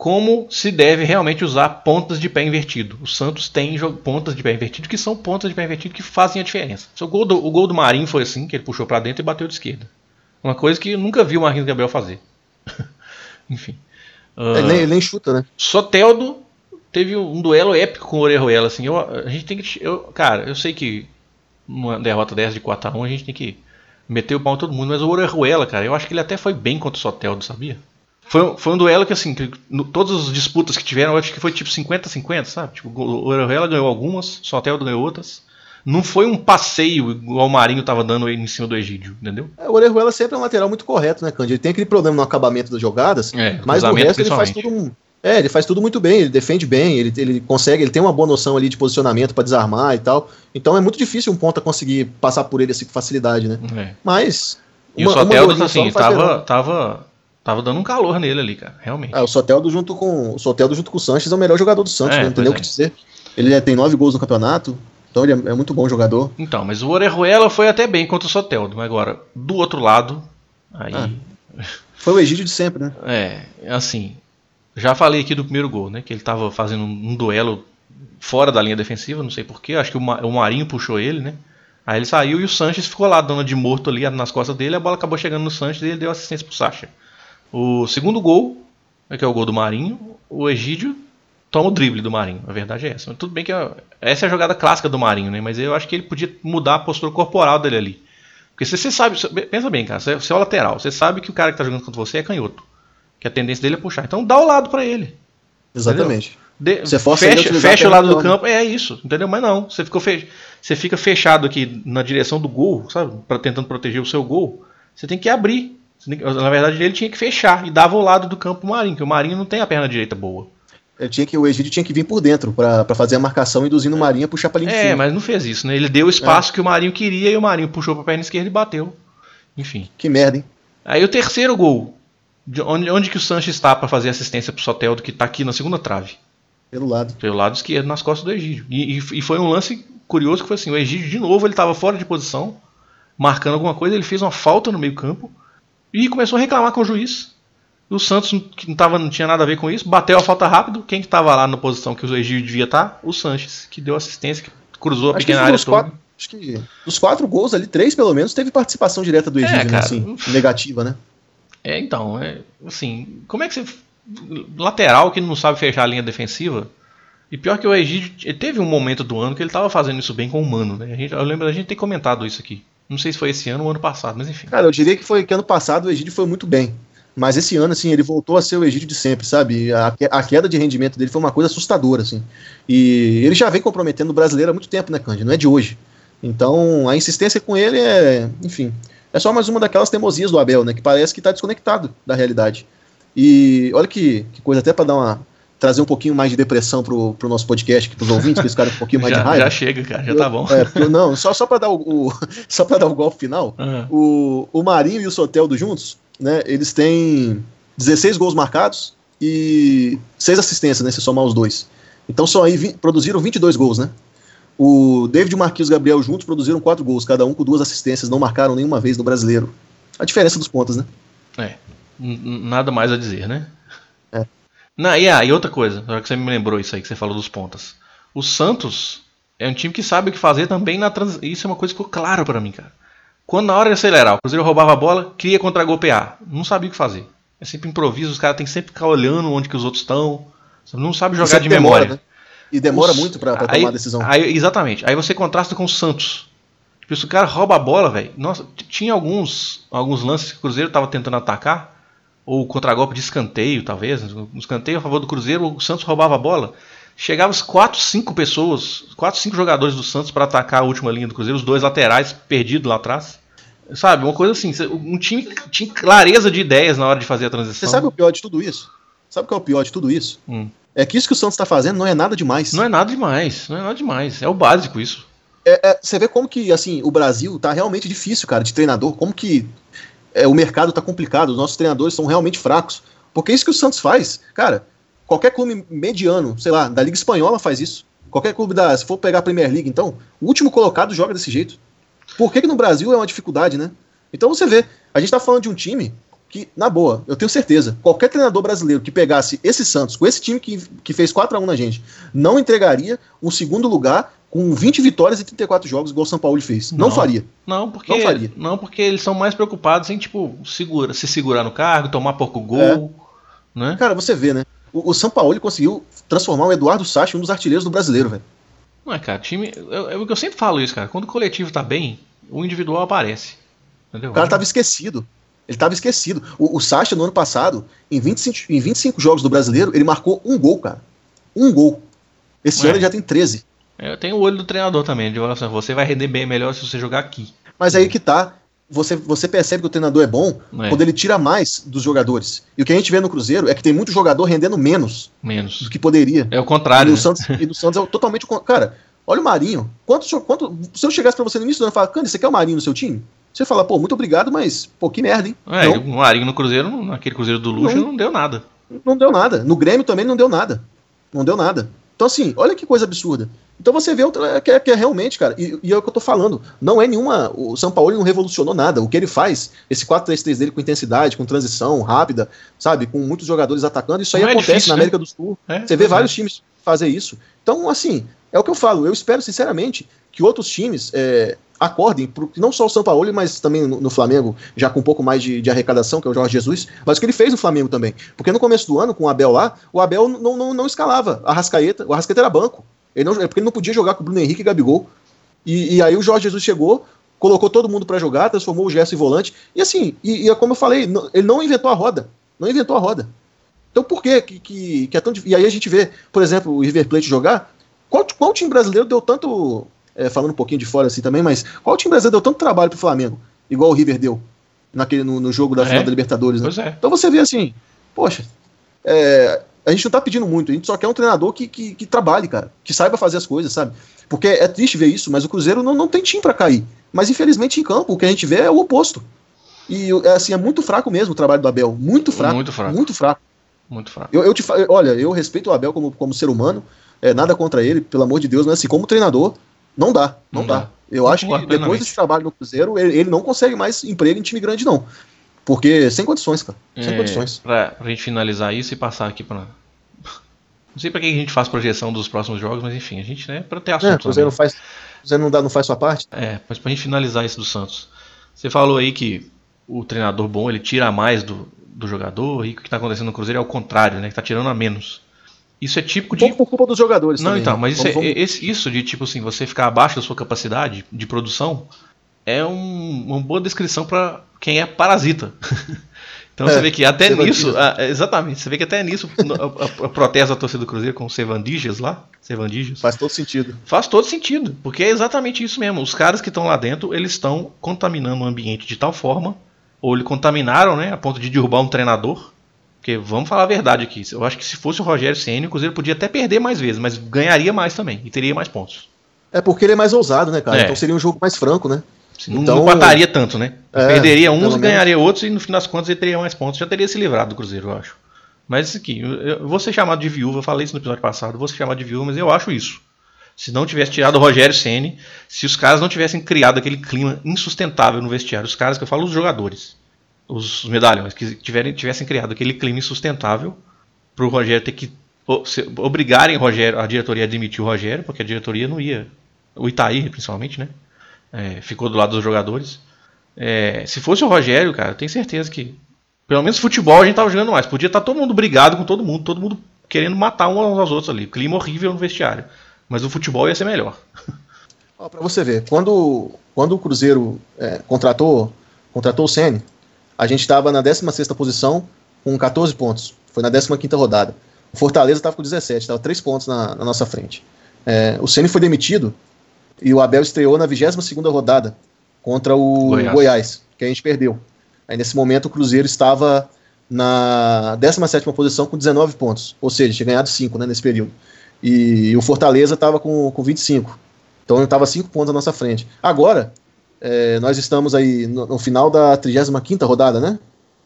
como se deve realmente usar pontas de pé invertido. O Santos tem pontas de pé invertido que são pontas de pé invertido que fazem a diferença. O gol do, o gol do Marinho foi assim, que ele puxou para dentro e bateu de esquerda. Uma coisa que eu nunca vi o Marquinhos Gabriel fazer. (laughs) Enfim. Uh, ele, nem, nem chuta, né? Soteldo teve um duelo épico com o Orejuela. Assim, eu, a gente tem que. Eu, cara, eu sei que numa derrota dessa de 4x1 a gente tem que meter o pau em todo mundo, mas o Orejuela, cara, eu acho que ele até foi bem contra o Soteldo, sabia? Foi, foi um duelo que, assim, que, no, todas as disputas que tiveram, eu acho que foi tipo 50-50, sabe? Tipo, o Orejuela ganhou algumas, o Soteldo ganhou outras. Não foi um passeio igual o Marinho tava dando em cima do Egídio, entendeu? É, o Orejuela sempre é um lateral muito correto, né, Cândido? Ele tem aquele problema no acabamento das jogadas, é, mas no resto ele faz tudo é, ele faz tudo muito bem, ele defende bem, ele, ele consegue, ele tem uma boa noção ali de posicionamento para desarmar e tal. Então é muito difícil um ponta conseguir passar por ele assim com facilidade, né? É. Mas. E uma, o Soteldo, assim, tava, tava, Tava dando um calor nele ali, cara, realmente. Ah, o Soteldo junto com o Soteldo junto com o Sanches é o melhor jogador do Santos, é, né? entendeu o que dizer? Ele tem nove gols no campeonato, então ele é, é, muito bom jogador. Então, mas o Orejuela foi até bem contra o Soteldo, mas agora, do outro lado, aí... Ah, foi o Egídio de sempre, né? É, assim, já falei aqui do primeiro gol, né? Que ele tava fazendo um, duelo fora da linha defensiva, não sei porquê, acho que o, Marinho puxou ele, né? Aí ele saiu e o Sanches ficou lá, dando de morto ali nas costas dele. A bola acabou chegando no Sanches e ele deu assistência pro Sacha. O segundo gol, que é o gol do Marinho, o Egídio toma o drible do Marinho. A verdade é essa. Tudo bem que essa é a jogada clássica do Marinho, né? Mas eu acho que ele podia mudar a postura corporal dele ali. Porque você sabe, pensa bem, cara, você é o lateral, você sabe que o cara que tá jogando contra você é canhoto. Que a tendência dele é puxar. Então dá o lado para ele. Exatamente. De, você fecha, fecha o lado do campo, é isso, entendeu? Mas não, você, ficou fe, você fica fechado aqui na direção do gol, sabe? Pra, tentando proteger o seu gol. Você tem que abrir. Na verdade, ele tinha que fechar e dava o lado do campo pro Marinho, que o Marinho não tem a perna direita boa. Ele tinha que, o Egídio tinha que vir por dentro para fazer a marcação, induzindo o Marinho a puxar pra linha É, mas não fez isso, né? Ele deu o espaço é. que o Marinho queria e o Marinho puxou pra perna esquerda e bateu. Enfim. Que merda, hein? Aí o terceiro gol. De onde, onde que o Sanches está para fazer assistência pro Soteldo, que tá aqui na segunda trave? Pelo lado. Pelo lado esquerdo, nas costas do Egídio. E, e, e foi um lance curioso que foi assim: o Egídio, de novo, ele estava fora de posição, marcando alguma coisa, ele fez uma falta no meio-campo e começou a reclamar com o juiz. O Santos, que não, tava, não tinha nada a ver com isso, bateu a falta rápido. Quem que estava lá na posição que o Egídio devia estar? Tá? O Sanches, que deu assistência, que cruzou a acho pequena área toda. Quatro, acho que dos quatro gols ali, três pelo menos, teve participação direta do é, Egídio, é, cara, assim, negativa, né? É, então, é, assim, como é que você. Lateral que não sabe fechar a linha defensiva. E pior que o Egídio, teve um momento do ano que ele estava fazendo isso bem com o Mano, né? A gente, eu lembro da gente ter comentado isso aqui. Não sei se foi esse ano ou ano passado, mas enfim. Cara, eu diria que foi que ano passado o Egídio foi muito bem. Mas esse ano, assim, ele voltou a ser o Egídio de sempre, sabe? A, a, queda de rendimento dele foi uma coisa assustadora, assim. E ele já vem comprometendo o brasileiro há muito tempo, né, Cândido? Não é de hoje. Então, a insistência com ele é, enfim, é só mais uma daquelas teimosias do Abel, né? Que parece que está desconectado da realidade. E olha que, que coisa, até para dar uma trazer um pouquinho mais de depressão pro, pro nosso podcast, para os ouvintes, que eles ficaram um pouquinho mais (laughs) já, de raiva. Já chega, cara, já tá bom. É, eu, não, só, só para dar o, o (laughs) só para dar o golpe final, uhum. o, o Marinho e o Soteldo juntos, né? Eles têm 16 gols marcados e 6 assistências, né? Se somar os dois. Então só aí vi, produziram 22 gols, né? O David Marquinhos e Gabriel juntos produziram quatro gols, cada um com duas assistências, não marcaram nenhuma vez no brasileiro. A diferença dos pontos, né? É. Nada mais a dizer, né? É. Não, e, ah, e outra coisa, agora que você me lembrou isso aí que você falou dos pontas. O Santos é um time que sabe o que fazer também na trans... Isso é uma coisa que ficou claro para mim, cara. Quando na hora de acelerar, o Cruzeiro roubava a bola, queria contra-golpear. Não sabia o que fazer. É sempre improviso, os caras têm que sempre ficar olhando onde que os outros estão. Não sabe jogar de memória. Demora, né? E demora os, muito para tomar a decisão. Aí, exatamente. Aí você contrasta com o Santos. Tipo, se o cara rouba a bola, velho. Nossa, tinha alguns, alguns lances que o Cruzeiro tava tentando atacar. Ou contra-golpe de escanteio, talvez. No escanteio a favor do Cruzeiro, o Santos roubava a bola. Chegava as 4, 5 pessoas, 4, 5 jogadores do Santos para atacar a última linha do Cruzeiro, os dois laterais perdidos lá atrás. Sabe, uma coisa assim, um time tinha clareza de ideias na hora de fazer a transição. Você sabe o pior de tudo isso? Sabe qual é o pior de tudo isso? Hum. É que isso que o Santos está fazendo não é nada demais. Não é nada demais, não é nada demais. É o básico isso. É, é, você vê como que assim o Brasil tá realmente difícil, cara, de treinador. Como que é, o mercado tá complicado, os nossos treinadores são realmente fracos. Porque isso que o Santos faz, cara, qualquer clube mediano, sei lá, da Liga Espanhola faz isso. Qualquer clube da. Se for pegar a Premier League, então, o último colocado joga desse jeito. Por que, que no Brasil é uma dificuldade, né? Então você vê, a gente tá falando de um time que, na boa, eu tenho certeza, qualquer treinador brasileiro que pegasse esse Santos, com esse time que, que fez 4 a 1 na gente, não entregaria um segundo lugar com 20 vitórias e 34 jogos, igual o São Paulo fez. Não, não faria. Não, porque não faria. Não, porque eles são mais preocupados em, tipo, segura, se segurar no cargo, tomar pouco gol. É. Né? Cara, você vê, né? O, o São Paulo conseguiu transformar o Eduardo Sacha em um dos artilheiros do brasileiro, velho. Não é, cara, time. Eu, eu, eu sempre falo isso, cara. Quando o coletivo tá bem, o individual aparece. Entendeu? O cara tava esquecido. Ele estava esquecido. O, o Sacha, no ano passado, em 25, em 25 jogos do brasileiro, ele marcou um gol, cara. Um gol. Esse é. ano ele já tem 13. Eu tenho o olho do treinador também. De assim, você vai render bem melhor se você jogar aqui. Mas aí que tá. Você, você percebe que o treinador é bom é. quando ele tira mais dos jogadores. E o que a gente vê no Cruzeiro é que tem muito jogador rendendo menos, menos. do que poderia. É o contrário. E no, né? Santos, e no Santos é totalmente. Cara, olha o Marinho. Quanto, quanto, se eu chegasse pra você no início do ano e falar, Cândido, você quer o Marinho no seu time? Você fala, pô, muito obrigado, mas, pô, que merda, hein? É, não. o Marinho no Cruzeiro, naquele Cruzeiro do Luxo, não, não, deu nada. Não deu nada. No Grêmio também não deu nada. Não deu nada. Então, assim, olha que coisa absurda. Então você vê que é, que é realmente, cara, e, e, é o que eu tô falando, não é nenhuma. O São Paulo não revolucionou nada. O que ele faz, esse 4-3-3 dele com intensidade, com transição rápida, sabe, com muitos jogadores atacando, isso aí não é acontece é difícil, na América né? do Sul. É, você vê vários times fazer isso. Então, assim, é o que eu falo. Eu espero, sinceramente, que outros times é, acordem, não só o São Paulo, mas também no, no, Flamengo, já com um pouco mais de, de, arrecadação, que é o Jorge Jesus, mas o que ele fez no Flamengo também. Porque no começo do ano, com o Abel lá, o Abel não, não, não escalava a Rascaeta, o Rascaeta era banco. Ele não, é porque ele não podia jogar com o Bruno Henrique e Gabigol. E, e aí o Jorge Jesus chegou, colocou todo mundo para jogar, transformou o Gerson em volante. E assim, e, e, como eu falei, ele não inventou a roda. Não inventou a roda. Então por que, que, que é tão difícil? E aí a gente vê, por exemplo, o River Plate jogar. Qual, qual time brasileiro deu tanto é, falando um pouquinho de fora assim também, mas qual time brasileiro deu tanto trabalho pro Flamengo, igual o River deu naquele, no, no jogo da é. final da Libertadores, né? É. Então você vê assim, poxa, é, a gente não tá pedindo muito, a gente só quer um treinador que, que, que, trabalhe, cara, que saiba fazer as coisas, sabe? Porque é triste ver isso, mas o Cruzeiro não, não tem time para cair. Mas infelizmente em campo, o que a gente vê é o oposto. E é, assim, é muito fraco mesmo o trabalho do Abel. Muito fraco. Muito fraco. Muito fraco. Muito fraco. Eu, eu te, olha, eu respeito o Abel como, como ser humano, é, nada contra ele, pelo amor de Deus, mas assim, como treinador, não dá, não, não dá. dá. Eu acho que depois desse trabalho no Cruzeiro, ele, ele, não consegue mais emprego em time grande, não. Porque sem condições, cara. Sem é, condições. Pra, pra gente finalizar isso e passar aqui pra. (laughs) Não sei pra que a gente faz projeção dos próximos jogos, mas enfim, a gente, né, pra ter assunto. É, o Cruzeiro não faz. Você não, dá, não faz sua parte? É, mas pra gente finalizar isso do Santos. Você falou aí que o treinador bom ele tira mais do, do jogador e o que está acontecendo no Cruzeiro é o contrário, né? Que tá tirando a menos. Isso é típico de. Um pouco por culpa dos jogadores Não, também, então, né? mas isso, vamos, é, vamos... isso de tipo assim, você ficar abaixo da sua capacidade de produção é um, uma boa descrição para quem é parasita. (laughs) então é, você vê que até nisso. exatamente, você vê que até nisso (laughs) a, a, a protesto da torcida do Cruzeiro com o Sevandijas lá. Sevandijas. Faz todo sentido. Faz todo sentido, porque é exatamente isso mesmo. Os caras que estão lá dentro, eles estão contaminando o ambiente de tal forma, ou eles contaminaram, né, a ponto de derrubar um treinador porque vamos falar a verdade aqui. Eu acho que se fosse o Rogério Senna, o Cruzeiro podia até perder mais vezes, mas ganharia mais também e teria mais pontos. É porque ele é mais ousado, né, cara? É. Então seria um jogo mais franco, né? Não, então, não empataria tanto, né? É, Perderia uns e ganharia outros, e no fim das contas ele teria mais pontos. Já teria se livrado do Cruzeiro, eu acho. Mas isso aqui, eu vou ser chamado de viúva, eu falei isso no episódio passado, vou ser chamado de viúva, mas eu acho isso. Se não tivesse tirado o Rogério Ceni, se os caras não tivessem criado aquele clima insustentável no vestiário, os caras que eu falo, os jogadores, os medalhões que tiverem, tivessem criado aquele clima insustentável para o Rogério ter que obrigarem Rogério, a diretoria a demitir o Rogério, porque a diretoria não ia. O Itaí, principalmente, né? É, ficou do lado dos jogadores. É, se fosse o Rogério, cara, eu tenho certeza que. Pelo menos futebol a gente tava jogando mais. Podia estar tá todo mundo brigado com todo mundo, todo mundo querendo matar uns aos outros ali. Clima horrível no vestiário. Mas o futebol ia ser melhor. Para você ver, quando, quando o Cruzeiro é, contratou, contratou o Senna, a gente estava na 16 posição com 14 pontos. Foi na 15 rodada. O Fortaleza estava com 17, estava 3 pontos na, na nossa frente. É, o Ceni foi demitido e o Abel estreou na 22 rodada contra o Goiás. Goiás. que a gente perdeu. Aí nesse momento o Cruzeiro estava na 17 posição com 19 pontos, ou seja, tinha ganhado 5 né, nesse período. E, e o Fortaleza estava com, com 25. Então ele estava 5 pontos na nossa frente. Agora, é, nós estamos aí no, no, final da 35 rodada, né?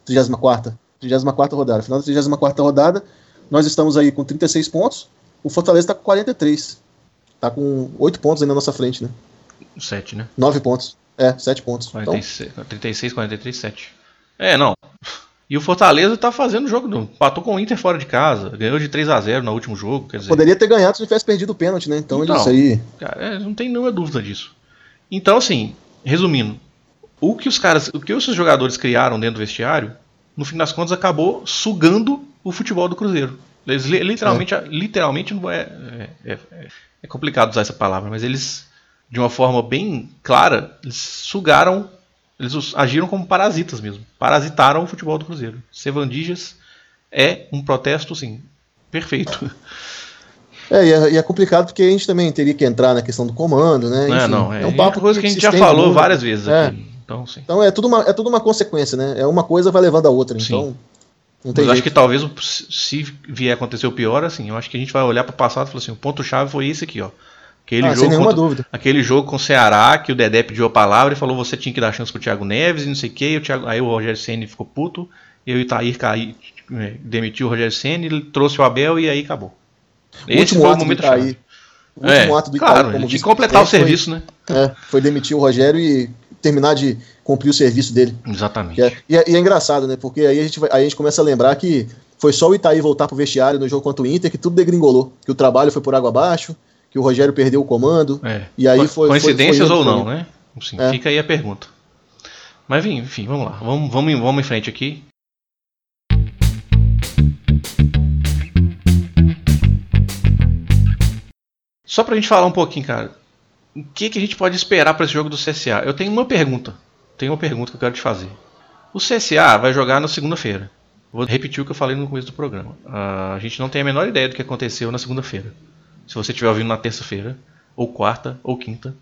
34. 34 rodada. Final da 34 rodada, nós estamos aí com 36 pontos. O Fortaleza está com 43. Está com 8 pontos aí na nossa frente, né? 7, né? 9 pontos. É, 7 pontos. 46, então... 36, 43, 7. É, não. E o Fortaleza tá fazendo o jogo. Do, empatou com o Inter fora de casa. Ganhou de 3 a 0 no último jogo. Quer dizer... Poderia ter ganhado se tivesse perdido o pênalti, né? Então, então isso aí. Cara, é, não tem nenhuma dúvida disso. Então, assim, resumindo, o que os caras, o que os jogadores criaram dentro do vestiário, no fim das contas acabou sugando o futebol do Cruzeiro. Eles literalmente, é. literalmente não é, é, é, é, complicado usar essa palavra, mas eles de uma forma bem clara, eles sugaram, eles agiram como parasitas mesmo, parasitaram o futebol do Cruzeiro. Sevandijas é um protesto, sim, perfeito. (laughs) É, e é, e é, complicado porque a gente também teria que entrar na questão do comando, né? É, Enfim, é, não, é, é um papo coisa que a gente já falou muito, várias vezes é. aqui. Então, sim. então é tudo uma, é tudo uma consequência, né? É uma coisa vai levando a outra. Sim. Então. Não tem Mas jeito. acho que talvez se vier acontecer o pior, assim, eu acho que a gente vai olhar para o passado e falar assim, o ponto chave foi esse aqui, ó. Aquele ah, jogo sem contra, dúvida. Aquele jogo com o Ceará, que o Dedé pediu a palavra e falou você tinha que dar chance pro Thiago Neves e não sei o que, aí o Rogério Senna ficou puto, e o Itair cai, é, demitiu o Rogério Senna, ele trouxe o Abel e aí acabou. O último ato do Itaí. O último é, ato do Itaí claro, como de completar o serviço, foi, né? É, foi demitir o Rogério e terminar de cumprir o serviço dele. Exatamente. E é, e é, e é engraçado, né? Porque aí a, gente aí a gente começa a lembrar que foi só o Itaí voltar pro vestiário no jogo contra o Inter que tudo degringolou. Que o trabalho foi por água abaixo, que o Rogério perdeu o comando. É. E aí foi. Coincidências foi, foi, ou não, né? Sim, é. Fica aí a pergunta. Mas enfim, vamos lá. Vamos, vamos, vamos em frente aqui. Só pra gente falar um pouquinho, cara. O que, que a gente pode esperar para esse jogo do CSA? Eu tenho uma pergunta. Tenho uma pergunta que eu quero te fazer. O CSA vai jogar na segunda-feira. Vou repetir o que eu falei no começo do programa. Uh, a gente não tem a menor ideia do que aconteceu na segunda-feira. Se você estiver ouvindo na terça-feira, ou quarta, ou quinta,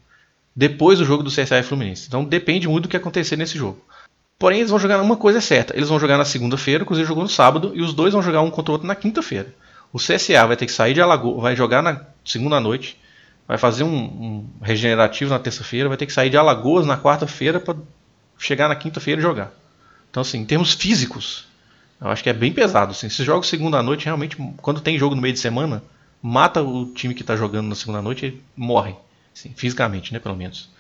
depois do jogo do CSA e Fluminense. Então depende muito do que acontecer nesse jogo. Porém, eles vão jogar uma coisa certa. Eles vão jogar na segunda-feira, o Cruzeiro jogou no sábado, e os dois vão jogar um contra o outro na quinta-feira. O CSA vai ter que sair de Alagoas, vai jogar na segunda noite, vai fazer um, um regenerativo na terça-feira, vai ter que sair de Alagoas na quarta-feira para chegar na quinta-feira e jogar. Então, assim, em termos físicos, eu acho que é bem pesado. Assim. Esses jogos segunda noite, realmente, quando tem jogo no meio de semana, mata o time que está jogando na segunda noite e morre. Assim, fisicamente, né, pelo menos.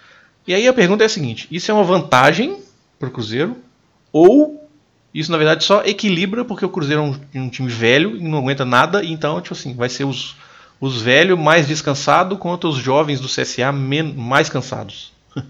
E aí a pergunta é a seguinte: isso é uma vantagem para o Cruzeiro? Ou isso, na verdade, só equilibra porque o Cruzeiro é um, um time velho e não aguenta nada, então, tipo assim, vai ser os, os velhos mais descansados contra os jovens do CSA mais cansados. (laughs)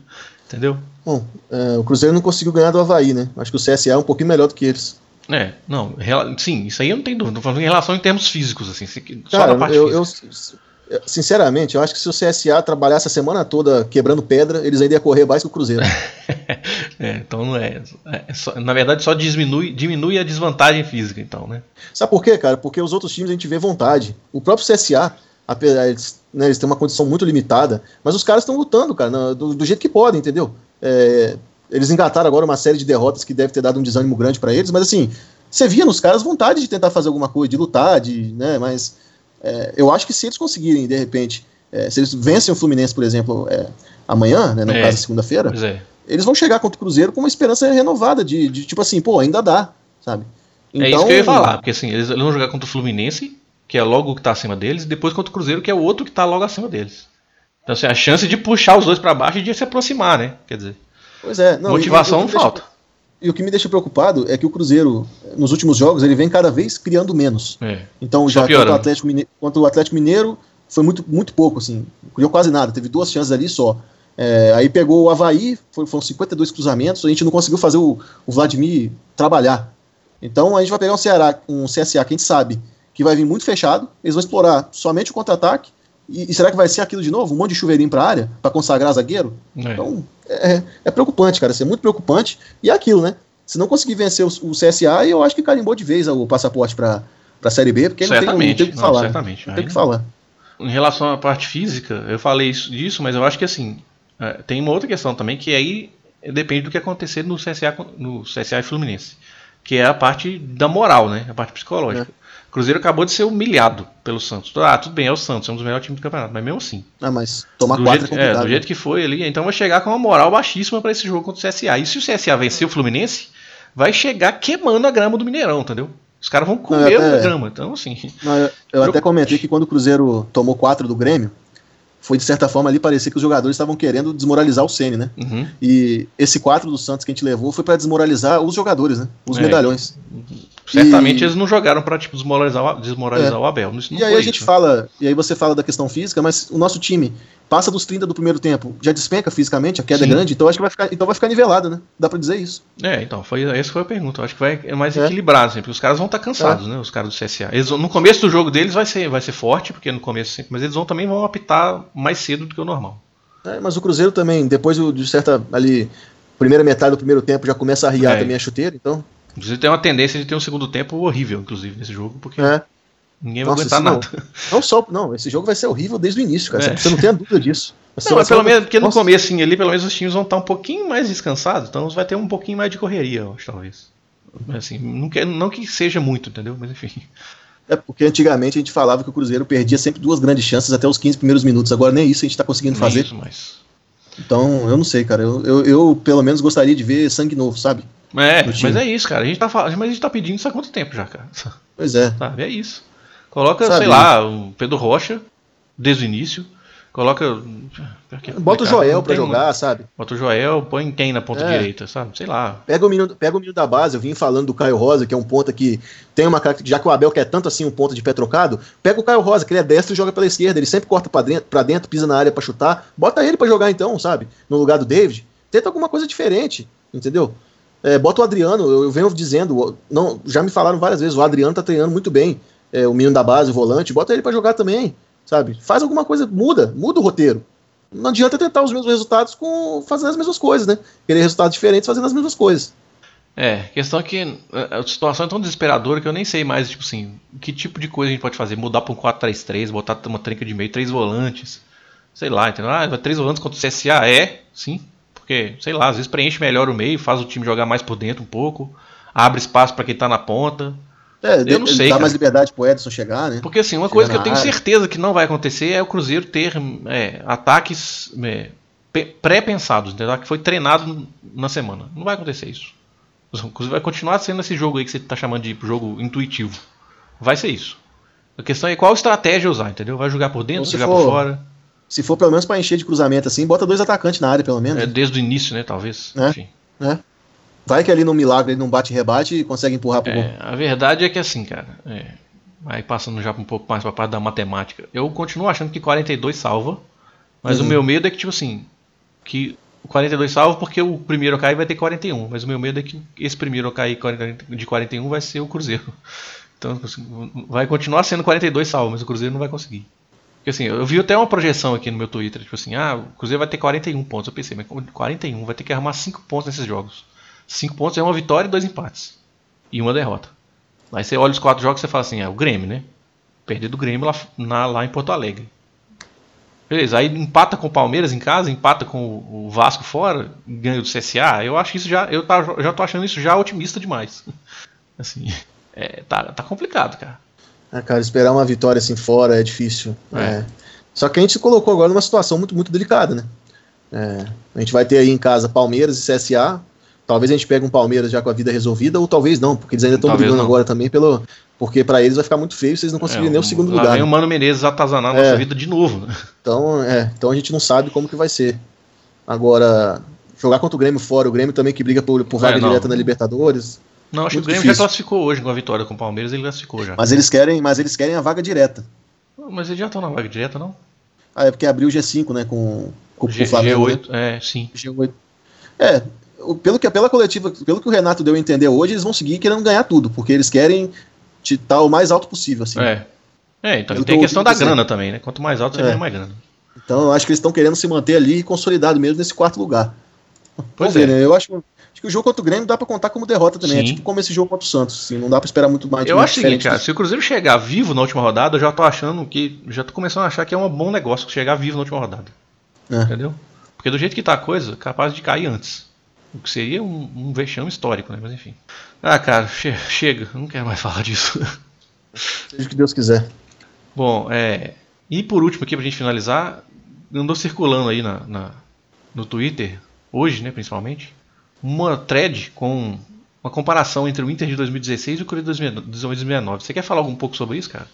Entendeu? Bom, é, o Cruzeiro não conseguiu ganhar do Havaí, né? Acho que o CSA é um pouquinho melhor do que eles. É, não, sim, isso aí eu não tenho dúvida. Tô falando em relação em termos físicos, assim, só Cara, parte eu, física. Eu, Sinceramente, eu acho que se o CSA trabalhasse a semana toda quebrando pedra, eles ainda iam correr mais que o Cruzeiro. (laughs) é, então não é. é só, na verdade, só diminui, diminui a desvantagem física, então, né? Sabe por quê, cara? Porque os outros times a gente vê vontade. O próprio CSA, apesar, eles, né, eles têm uma condição muito limitada, mas os caras estão lutando, cara, do, do, jeito que podem, entendeu? É, eles engataram agora uma série de derrotas que deve ter dado um desânimo grande para eles, mas assim, você via nos caras vontade de tentar fazer alguma coisa, de lutar, de, né, mas é, eu acho que se eles conseguirem, de repente, é, se eles vencem o Fluminense, por exemplo, é, amanhã, né, no é, caso segunda-feira, é. eles vão chegar contra o Cruzeiro com uma esperança renovada de, de tipo assim, pô, ainda dá, sabe? Então, é isso que eu ia então, falar, porque assim, eles vão jogar contra o Fluminense, que é logo o que está acima deles, e depois contra o Cruzeiro, que é o outro que está logo acima deles. Então, assim, a chance de puxar os dois para baixo e de se aproximar, né? Quer dizer, pois é, não, motivação não falta. E o que me deixa preocupado é que o Cruzeiro, nos últimos jogos, ele vem cada vez criando menos. É. Então, já contra o, Atlético Mineiro, contra o Atlético Mineiro, foi muito, muito pouco, assim. Criou quase nada, teve duas chances ali só. É, aí pegou o Havaí, foi, foram 52 cruzamentos, a gente não conseguiu fazer o, o Vladimir trabalhar. Então a gente vai pegar um Ceará, um CSA que a gente sabe que vai vir muito fechado, eles vão explorar somente o contra-ataque, e, e, será que vai ser aquilo de novo? Um monte de chuveirinho para área, para consagrar zagueiro? É. Então, é, é, preocupante, cara. Isso é muito preocupante. E é aquilo, né? Se não conseguir vencer o, o CSA, eu acho que carimbou de vez o passaporte para a Série B, porque certamente, não tem, não tem o que falar. Não, certamente. Não tem o que falar. Em relação à parte física, eu falei isso, disso, mas eu acho que assim, é, tem uma outra questão também, que aí depende do que acontecer no CSA, no CSA e Fluminense. Que é a parte da moral, né? A parte psicológica. É. Cruzeiro acabou de ser humilhado pelo Santos. Ah, tudo bem, é o Santos, é um dos melhores times do campeonato, mas mesmo assim. Ah, mas tomar do quatro jeito, é, é, do jeito que foi ali, então vai chegar com uma moral baixíssima para esse jogo contra o CSA. E se o CSA vencer o Fluminense, vai chegar queimando a grama do Mineirão, entendeu? Os caras vão comer a grama, então assim. Não, eu, eu até comentei que quando o Cruzeiro tomou quatro do Grêmio, foi de certa forma ali parecer que os jogadores estavam querendo desmoralizar o Ceni, né? Uhum. E esse 4 do Santos que a gente levou foi para desmoralizar os jogadores, né? Os é. medalhões. Certamente e... eles não jogaram para tipo desmoralizar, desmoralizar é. o Abel. e aí a gente fala, e aí você fala da questão física, mas o nosso time passa dos 30 do primeiro tempo, já despenca fisicamente, a queda é Sim. é grande, então acho que vai ficar, então vai ficar nivelado, né? Dá para dizer isso. É, então, foi, essa foi a pergunta. Eu acho que vai é mais é. equilibrado, assim, porque os caras vão estar tá cansados, é. né? Os caras do CSA. Eles, no começo do jogo deles vai ser, vai ser forte, porque no começo sempre, mas eles vão também vão apitar mais cedo do que o normal. É, mas o Cruzeiro também, depois de certa ali primeira metade do primeiro tempo já começa a riar é. também a chuteira, então. Inclusive tem uma tendência de ter um segundo tempo horrível, inclusive, nesse jogo, porque é. Ninguém vai Nossa, aguentar nada. Não, não, só, não, esse jogo vai ser horrível desde o início, cara. É. Você não tem a dúvida disso. Não, mas pelo menos, porque no começo assim, ali, pelo menos os times vão estar um pouquinho mais descansados, então vai ter um pouquinho mais de correria, eu acho, talvez. Assim, não, que, não que seja muito, entendeu? Mas enfim. É porque antigamente a gente falava que o Cruzeiro perdia sempre duas grandes chances até os 15 primeiros minutos. Agora nem isso a gente está conseguindo nem fazer. Isso. Então, eu não sei, cara. Eu, eu, eu, pelo menos gostaria de ver sangue novo, sabe? É, mas é isso, cara. A gente tá, mas a gente tá pedindo isso há quanto tempo já, cara? Pois é. Sabe, é isso. Coloca, sabe, sei lá, o Pedro Rocha, desde o início. Coloca. Bota o Joel pra jogar, uma... sabe? Bota o Joel, põe quem na ponta é. direita, sabe? Sei lá. Pega o, menino, pega o menino da base, eu vim falando do Caio Rosa, que é um ponta que tem uma Já que o Abel quer tanto assim um ponta de pé trocado, pega o Caio Rosa, que ele é destro e joga pela esquerda. Ele sempre corta pra dentro, pra dentro pisa na área para chutar. Bota ele para jogar então, sabe? No lugar do David. Tenta alguma coisa diferente, entendeu? É, bota o Adriano, eu, eu venho dizendo, não, já me falaram várias vezes, o Adriano tá treinando muito bem. É, o menino da base, o volante, bota ele para jogar também sabe? Faz alguma coisa, muda, muda o roteiro. Não adianta tentar os mesmos resultados com fazendo as mesmas coisas, né? Querer resultados diferentes fazendo as mesmas coisas. É, questão é que a situação é tão desesperadora que eu nem sei mais, tipo assim, que tipo de coisa a gente pode fazer. Mudar para um 4-3-3, botar uma trinca de meio, três volantes. Sei lá, entendeu? Ah, três volantes contra o CSA? É, sim. Porque, sei lá, às vezes preenche melhor o meio, faz o time jogar mais por dentro um pouco, abre espaço para quem tá na ponta. É, eu não sei. Dá cara. mais liberdade pro Edson chegar, né? Porque assim, uma chegar coisa que eu tenho área. certeza que não vai acontecer é o Cruzeiro ter é, ataques é, pré-pensados, entendeu? Que foi treinado na semana. Não vai acontecer isso. O Cruzeiro vai continuar sendo esse jogo aí que você tá chamando de jogo intuitivo. Vai ser isso. A questão é qual estratégia usar, entendeu? Vai jogar por dentro, jogar for, por fora. Se for pelo menos para encher de cruzamento assim, bota dois atacantes na área, pelo menos. É, desde o início, né? Talvez. É, Enfim. É. Vai que ali no milagre ele não bate rebate e consegue empurrar pro é, gol. A verdade é que assim, cara. É, aí passando já um pouco mais pra parte da matemática. Eu continuo achando que 42 salva. Mas uhum. o meu medo é que, tipo assim. Que o 42 salva porque o primeiro a cair vai ter 41. Mas o meu medo é que esse primeiro a cair de 41 vai ser o Cruzeiro. (laughs) Então assim, vai continuar sendo 42 salvo, mas o Cruzeiro não vai conseguir. Porque assim, eu vi até uma projeção aqui no meu Twitter, tipo assim, ah, o Cruzeiro vai ter 41 pontos. Eu pensei, mas 41, vai ter que arrumar 5 pontos nesses jogos. Cinco pontos é uma vitória e dois empates. E uma derrota. Aí você olha os quatro jogos e você fala assim, é o Grêmio, né? Perder do Grêmio lá, na, lá em Porto Alegre. Beleza, aí empata com o Palmeiras em casa, empata com o Vasco fora, ganha do CSA. Eu acho isso já. Eu tá, já tô achando isso já otimista demais. (laughs) Assim, é, tá, tá complicado, cara. É, cara, esperar uma vitória assim fora é difícil. É. É. Só que a gente se colocou agora numa situação muito, muito delicada, né? É, a gente vai ter aí em casa Palmeiras e CSA. Talvez a gente pegue um Palmeiras já com a vida resolvida, ou talvez não, porque eles ainda estão brigando não. agora também pelo. Porque para eles vai ficar muito feio se eles não conseguirem é, nem o segundo lá lugar. Vem o Mano Menezes atazanar a nossa é. vida de novo. Né? Então, é, então a gente não sabe como que vai ser. Agora, jogar contra o Grêmio fora, o Grêmio também que briga por, por vaga é, direta na Libertadores. Não, acho que o Grêmio difícil. já classificou hoje com a vitória com o Palmeiras, ele classificou já. Mas eles querem, mas eles querem a vaga direta. Mas eles já estão na vaga direta, não? Ah, é porque abriu o G5, né, com, com G, o Flamengo. G8, né? é, sim. G8. É, pelo que, pela coletiva, pelo que o Renato deu a entender hoje, eles vão seguir querendo ganhar tudo, porque eles querem estar o mais alto possível. Assim. É. É, então pelo tem a questão da grana também, né? Quanto mais alto, você é. ganha mais grana. Então eu acho que eles estão querendo se manter ali consolidado mesmo nesse quarto lugar. Pois Vamos é. Ver, né? Eu acho, acho, que o jogo contra o Grêmio dá pra contar como derrota também. É Sim. É tipo como esse jogo contra o Santos. Assim, não dá pra esperar muito mais. Eu acho o seguinte, cara, se o Cruzeiro chegar vivo na última rodada, eu já tô achando que. Já tô começando a achar que é um bom negócio chegar vivo na última rodada. É. Entendeu? Porque do jeito que tá a coisa, capaz de cair antes. O que seria um, um vexame histórico, né? Mas enfim. Ah, cara, che chega, não quero mais (laughs) falar disso. Seja o que Deus quiser. Bom, é. E por último aqui, pra gente finalizar, andou circulando aí na, na, no Twitter, hoje, né, principalmente, uma thread com uma comparação entre o Inter de 2016 e o Cruzeiro de 2019. Você quer falar algum pouco sobre isso, cara?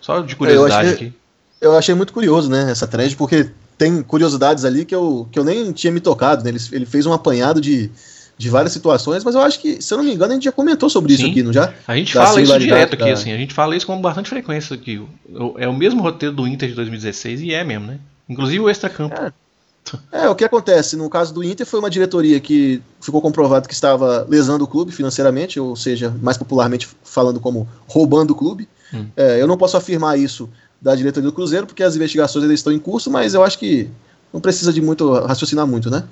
Só de curiosidade eu achei, aqui. Eu achei muito curioso, né, essa thread, porque tem curiosidades ali que eu, que eu nem tinha me tocado. Né? Ele, ele fez um apanhado de, de várias situações, mas eu acho que, se eu não me engano, a gente já comentou sobre Sim. isso aqui, não já? A gente da fala isso direto aqui, da... assim, a gente fala isso com bastante frequência aqui. É o mesmo roteiro do Inter de 2016 e é mesmo, né? Inclusive o extra-campo. É. É, o que acontece? No caso do Inter, foi uma diretoria que ficou comprovado que estava lesando o clube financeiramente, ou seja, mais popularmente falando como roubando o clube. Hum. É, eu não posso afirmar isso da diretoria do Cruzeiro, porque as investigações ainda estão em curso, mas eu acho que não precisa de muito raciocinar muito, né?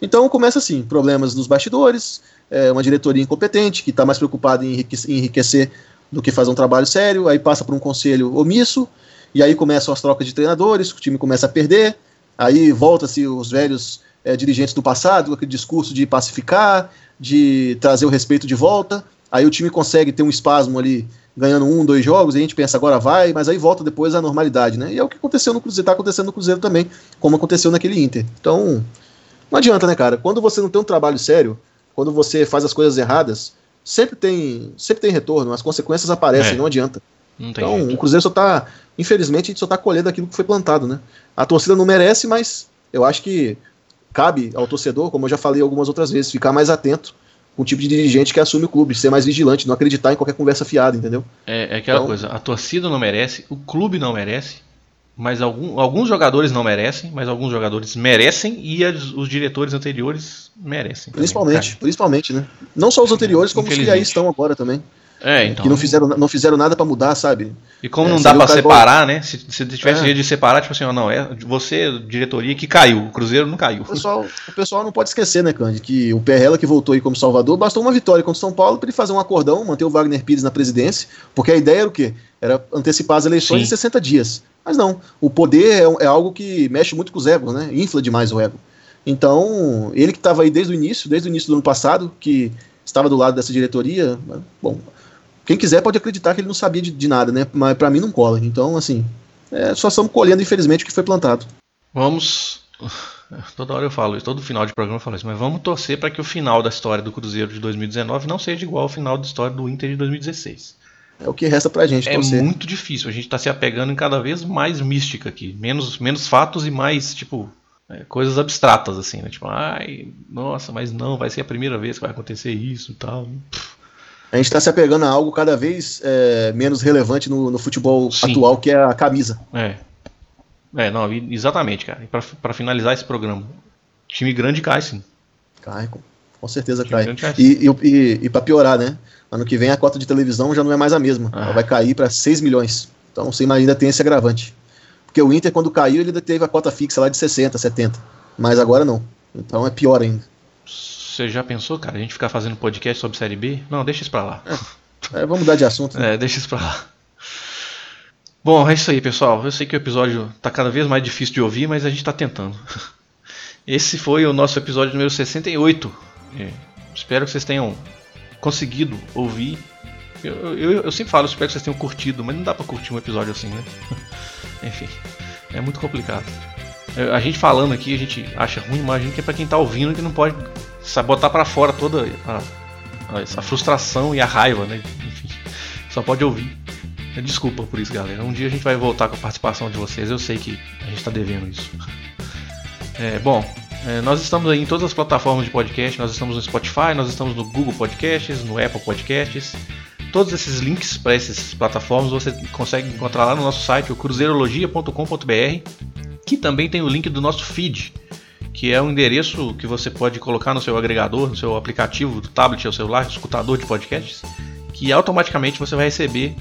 Então começa assim, problemas nos bastidores, é, uma diretoria incompetente que está mais preocupada em enriquecer do que fazer um trabalho sério, aí passa por um conselho omisso, e aí começam as trocas de treinadores, o time começa a perder, aí volta-se os velhos é, dirigentes do passado, aquele discurso de pacificar, de trazer o respeito de volta, aí o time consegue ter um espasmo ali ganhando um, dois jogos, e a gente pensa agora vai, mas aí volta depois à normalidade, né? E é o que aconteceu no Cruzeiro, tá acontecendo no Cruzeiro também, como aconteceu naquele Inter. Então, não adianta, né, cara? Quando você não tem um trabalho sério, quando você faz as coisas erradas, sempre tem, sempre tem retorno, as consequências aparecem, é. não adianta. então, jeito. o Cruzeiro só tá. Infelizmente, a gente só tá colhendo aquilo que foi plantado, né? A torcida não merece, mas eu acho que cabe ao torcedor, como eu já falei algumas outras vezes, ficar mais atento o tipo de dirigente que assume o clube, ser mais vigilante, não acreditar em qualquer conversa fiada, entendeu? É, é aquela então, coisa, a torcida não merece, o clube não merece, mas algum, alguns jogadores não merecem, mas alguns jogadores merecem e as, os diretores anteriores merecem. Principalmente, principalmente, né? Não só os anteriores, como os que aí estão agora também. É, então. Que não fizeram, não fizeram nada para mudar, sabe? E como é, não dá para separar, né? Se, se tivesse é. jeito de separar, tipo assim, não, é você, diretoria, que caiu, o Cruzeiro não caiu. O pessoal, o pessoal não pode esquecer, né, Cândido, que o Perrella que voltou aí como Salvador, bastou uma vitória contra o São Paulo para ele fazer um acordão, manter o Wagner Pires na presidência, porque a ideia era o quê? Era antecipar as eleições Sim. em 60 dias. Mas não, o poder é, é algo que mexe muito com os egos, né? Infla demais o ego. Então, ele que estava aí desde o início, desde o início do ano passado, que estava do lado dessa diretoria, bom, quem quiser pode acreditar que ele não sabia de, de nada, né? Mas para mim não cola. Então, assim, é, só estamos colhendo, infelizmente, o que foi plantado. Vamos. (laughs) Toda hora eu falo isso, todo final de programa eu falo isso, mas vamos torcer para que o final da história do Cruzeiro de 2019 não seja igual ao final da história do Inter de 2016. É o que resta pra gente. É torcer. muito difícil. A gente tá se apegando em cada vez mais mística aqui. Menos, menos fatos e mais, tipo, é, coisas abstratas, assim, né? Tipo, ai, nossa, mas não, vai ser a primeira vez que vai acontecer isso e tal. Pff a gente está se apegando a algo cada vez é, menos relevante no, no futebol Sim. atual, que é a camisa. É. É, não, exatamente, cara. E para finalizar esse programa, time grande cai, sim. Cai, com, com certeza cai. cai. E, e, e, e para piorar, né? Ano que vem a cota de televisão já não é mais a mesma. Ah. Ela vai cair para 6 milhões. Então você imagina tem esse agravante. Porque o Inter, quando caiu, ele teve a cota fixa lá de 60, 70. Mas agora não. Então é pior ainda. Você já pensou, cara, a gente ficar fazendo podcast sobre Série B? Não, deixa isso pra lá. É, é vamos mudar de assunto. Né? É, deixa isso pra lá. Bom, é isso aí, pessoal. Eu sei que o episódio tá cada vez mais difícil de ouvir, mas a gente tá tentando. Esse foi o nosso episódio número 68. É, espero que vocês tenham conseguido ouvir. Eu, eu, eu sempre falo, espero que vocês tenham curtido, mas não dá pra curtir um episódio assim, né? (laughs) Enfim, é muito complicado. A gente falando aqui, a gente acha ruim, imagina que é pra quem tá ouvindo que não pode sabe botar para fora toda a, a, frustração e a raiva, né? Enfim, (laughs) só pode ouvir. Desculpa por isso, galera. Um dia a gente vai voltar com a participação de vocês. Eu sei que a gente está devendo isso. É, bom, é, nós estamos aí em todas as plataformas de podcast. Nós estamos no Spotify, nós estamos no Google Podcasts, no Apple Podcasts. Todos esses links para essas plataformas você consegue encontrar lá no nosso site, o cruzeirologia.com.br, que também tem o link do nosso feed que é um endereço que você pode colocar no seu agregador, no seu aplicativo do tablet ou celular, escutador de podcasts, que automaticamente você vai receber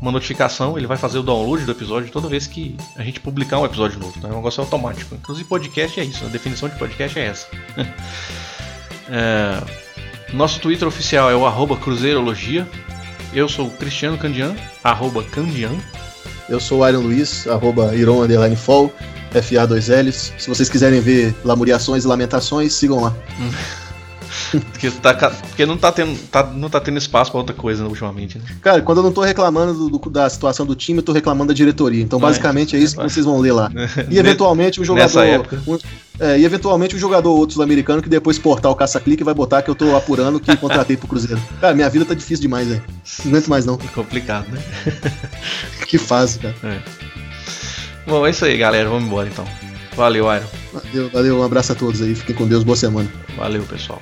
uma notificação, ele vai fazer o download do episódio toda vez que a gente publicar um episódio novo. Então é um negócio automático. Inclusive podcast é isso, a definição de podcast é essa. (laughs) é, nosso Twitter oficial é o Cruzeirologia. Eu sou o Cristiano Candian, arroba Candian. Eu sou o Iron Luiz, arroba Iron Fall. FA2Ls. Se vocês quiserem ver lamuriações e lamentações, sigam lá. (laughs) porque, tá, porque não, tá tendo, tá, não tá tendo espaço pra outra coisa ultimamente, né? Cara, quando eu não tô reclamando do, da situação do time, eu tô reclamando da diretoria. Então, basicamente, é, é isso que vocês vão ler lá. (laughs) E eventualmente o jogador. Um, é, e eventualmente um jogador outro sul-americano que depois portar o caça-clique vai botar que eu tô apurando que contratei pro Cruzeiro. (laughs) Cara, minha vida tá difícil demais, velho. Não aguento mais, não. É complicado, né? que fase, cara. É. Bom, é isso aí, galera. Vamos embora então. Valeu, Iron. Valeu, valeu. Um abraço a todos aí. Fiquem com Deus. Boa semana. Valeu, pessoal.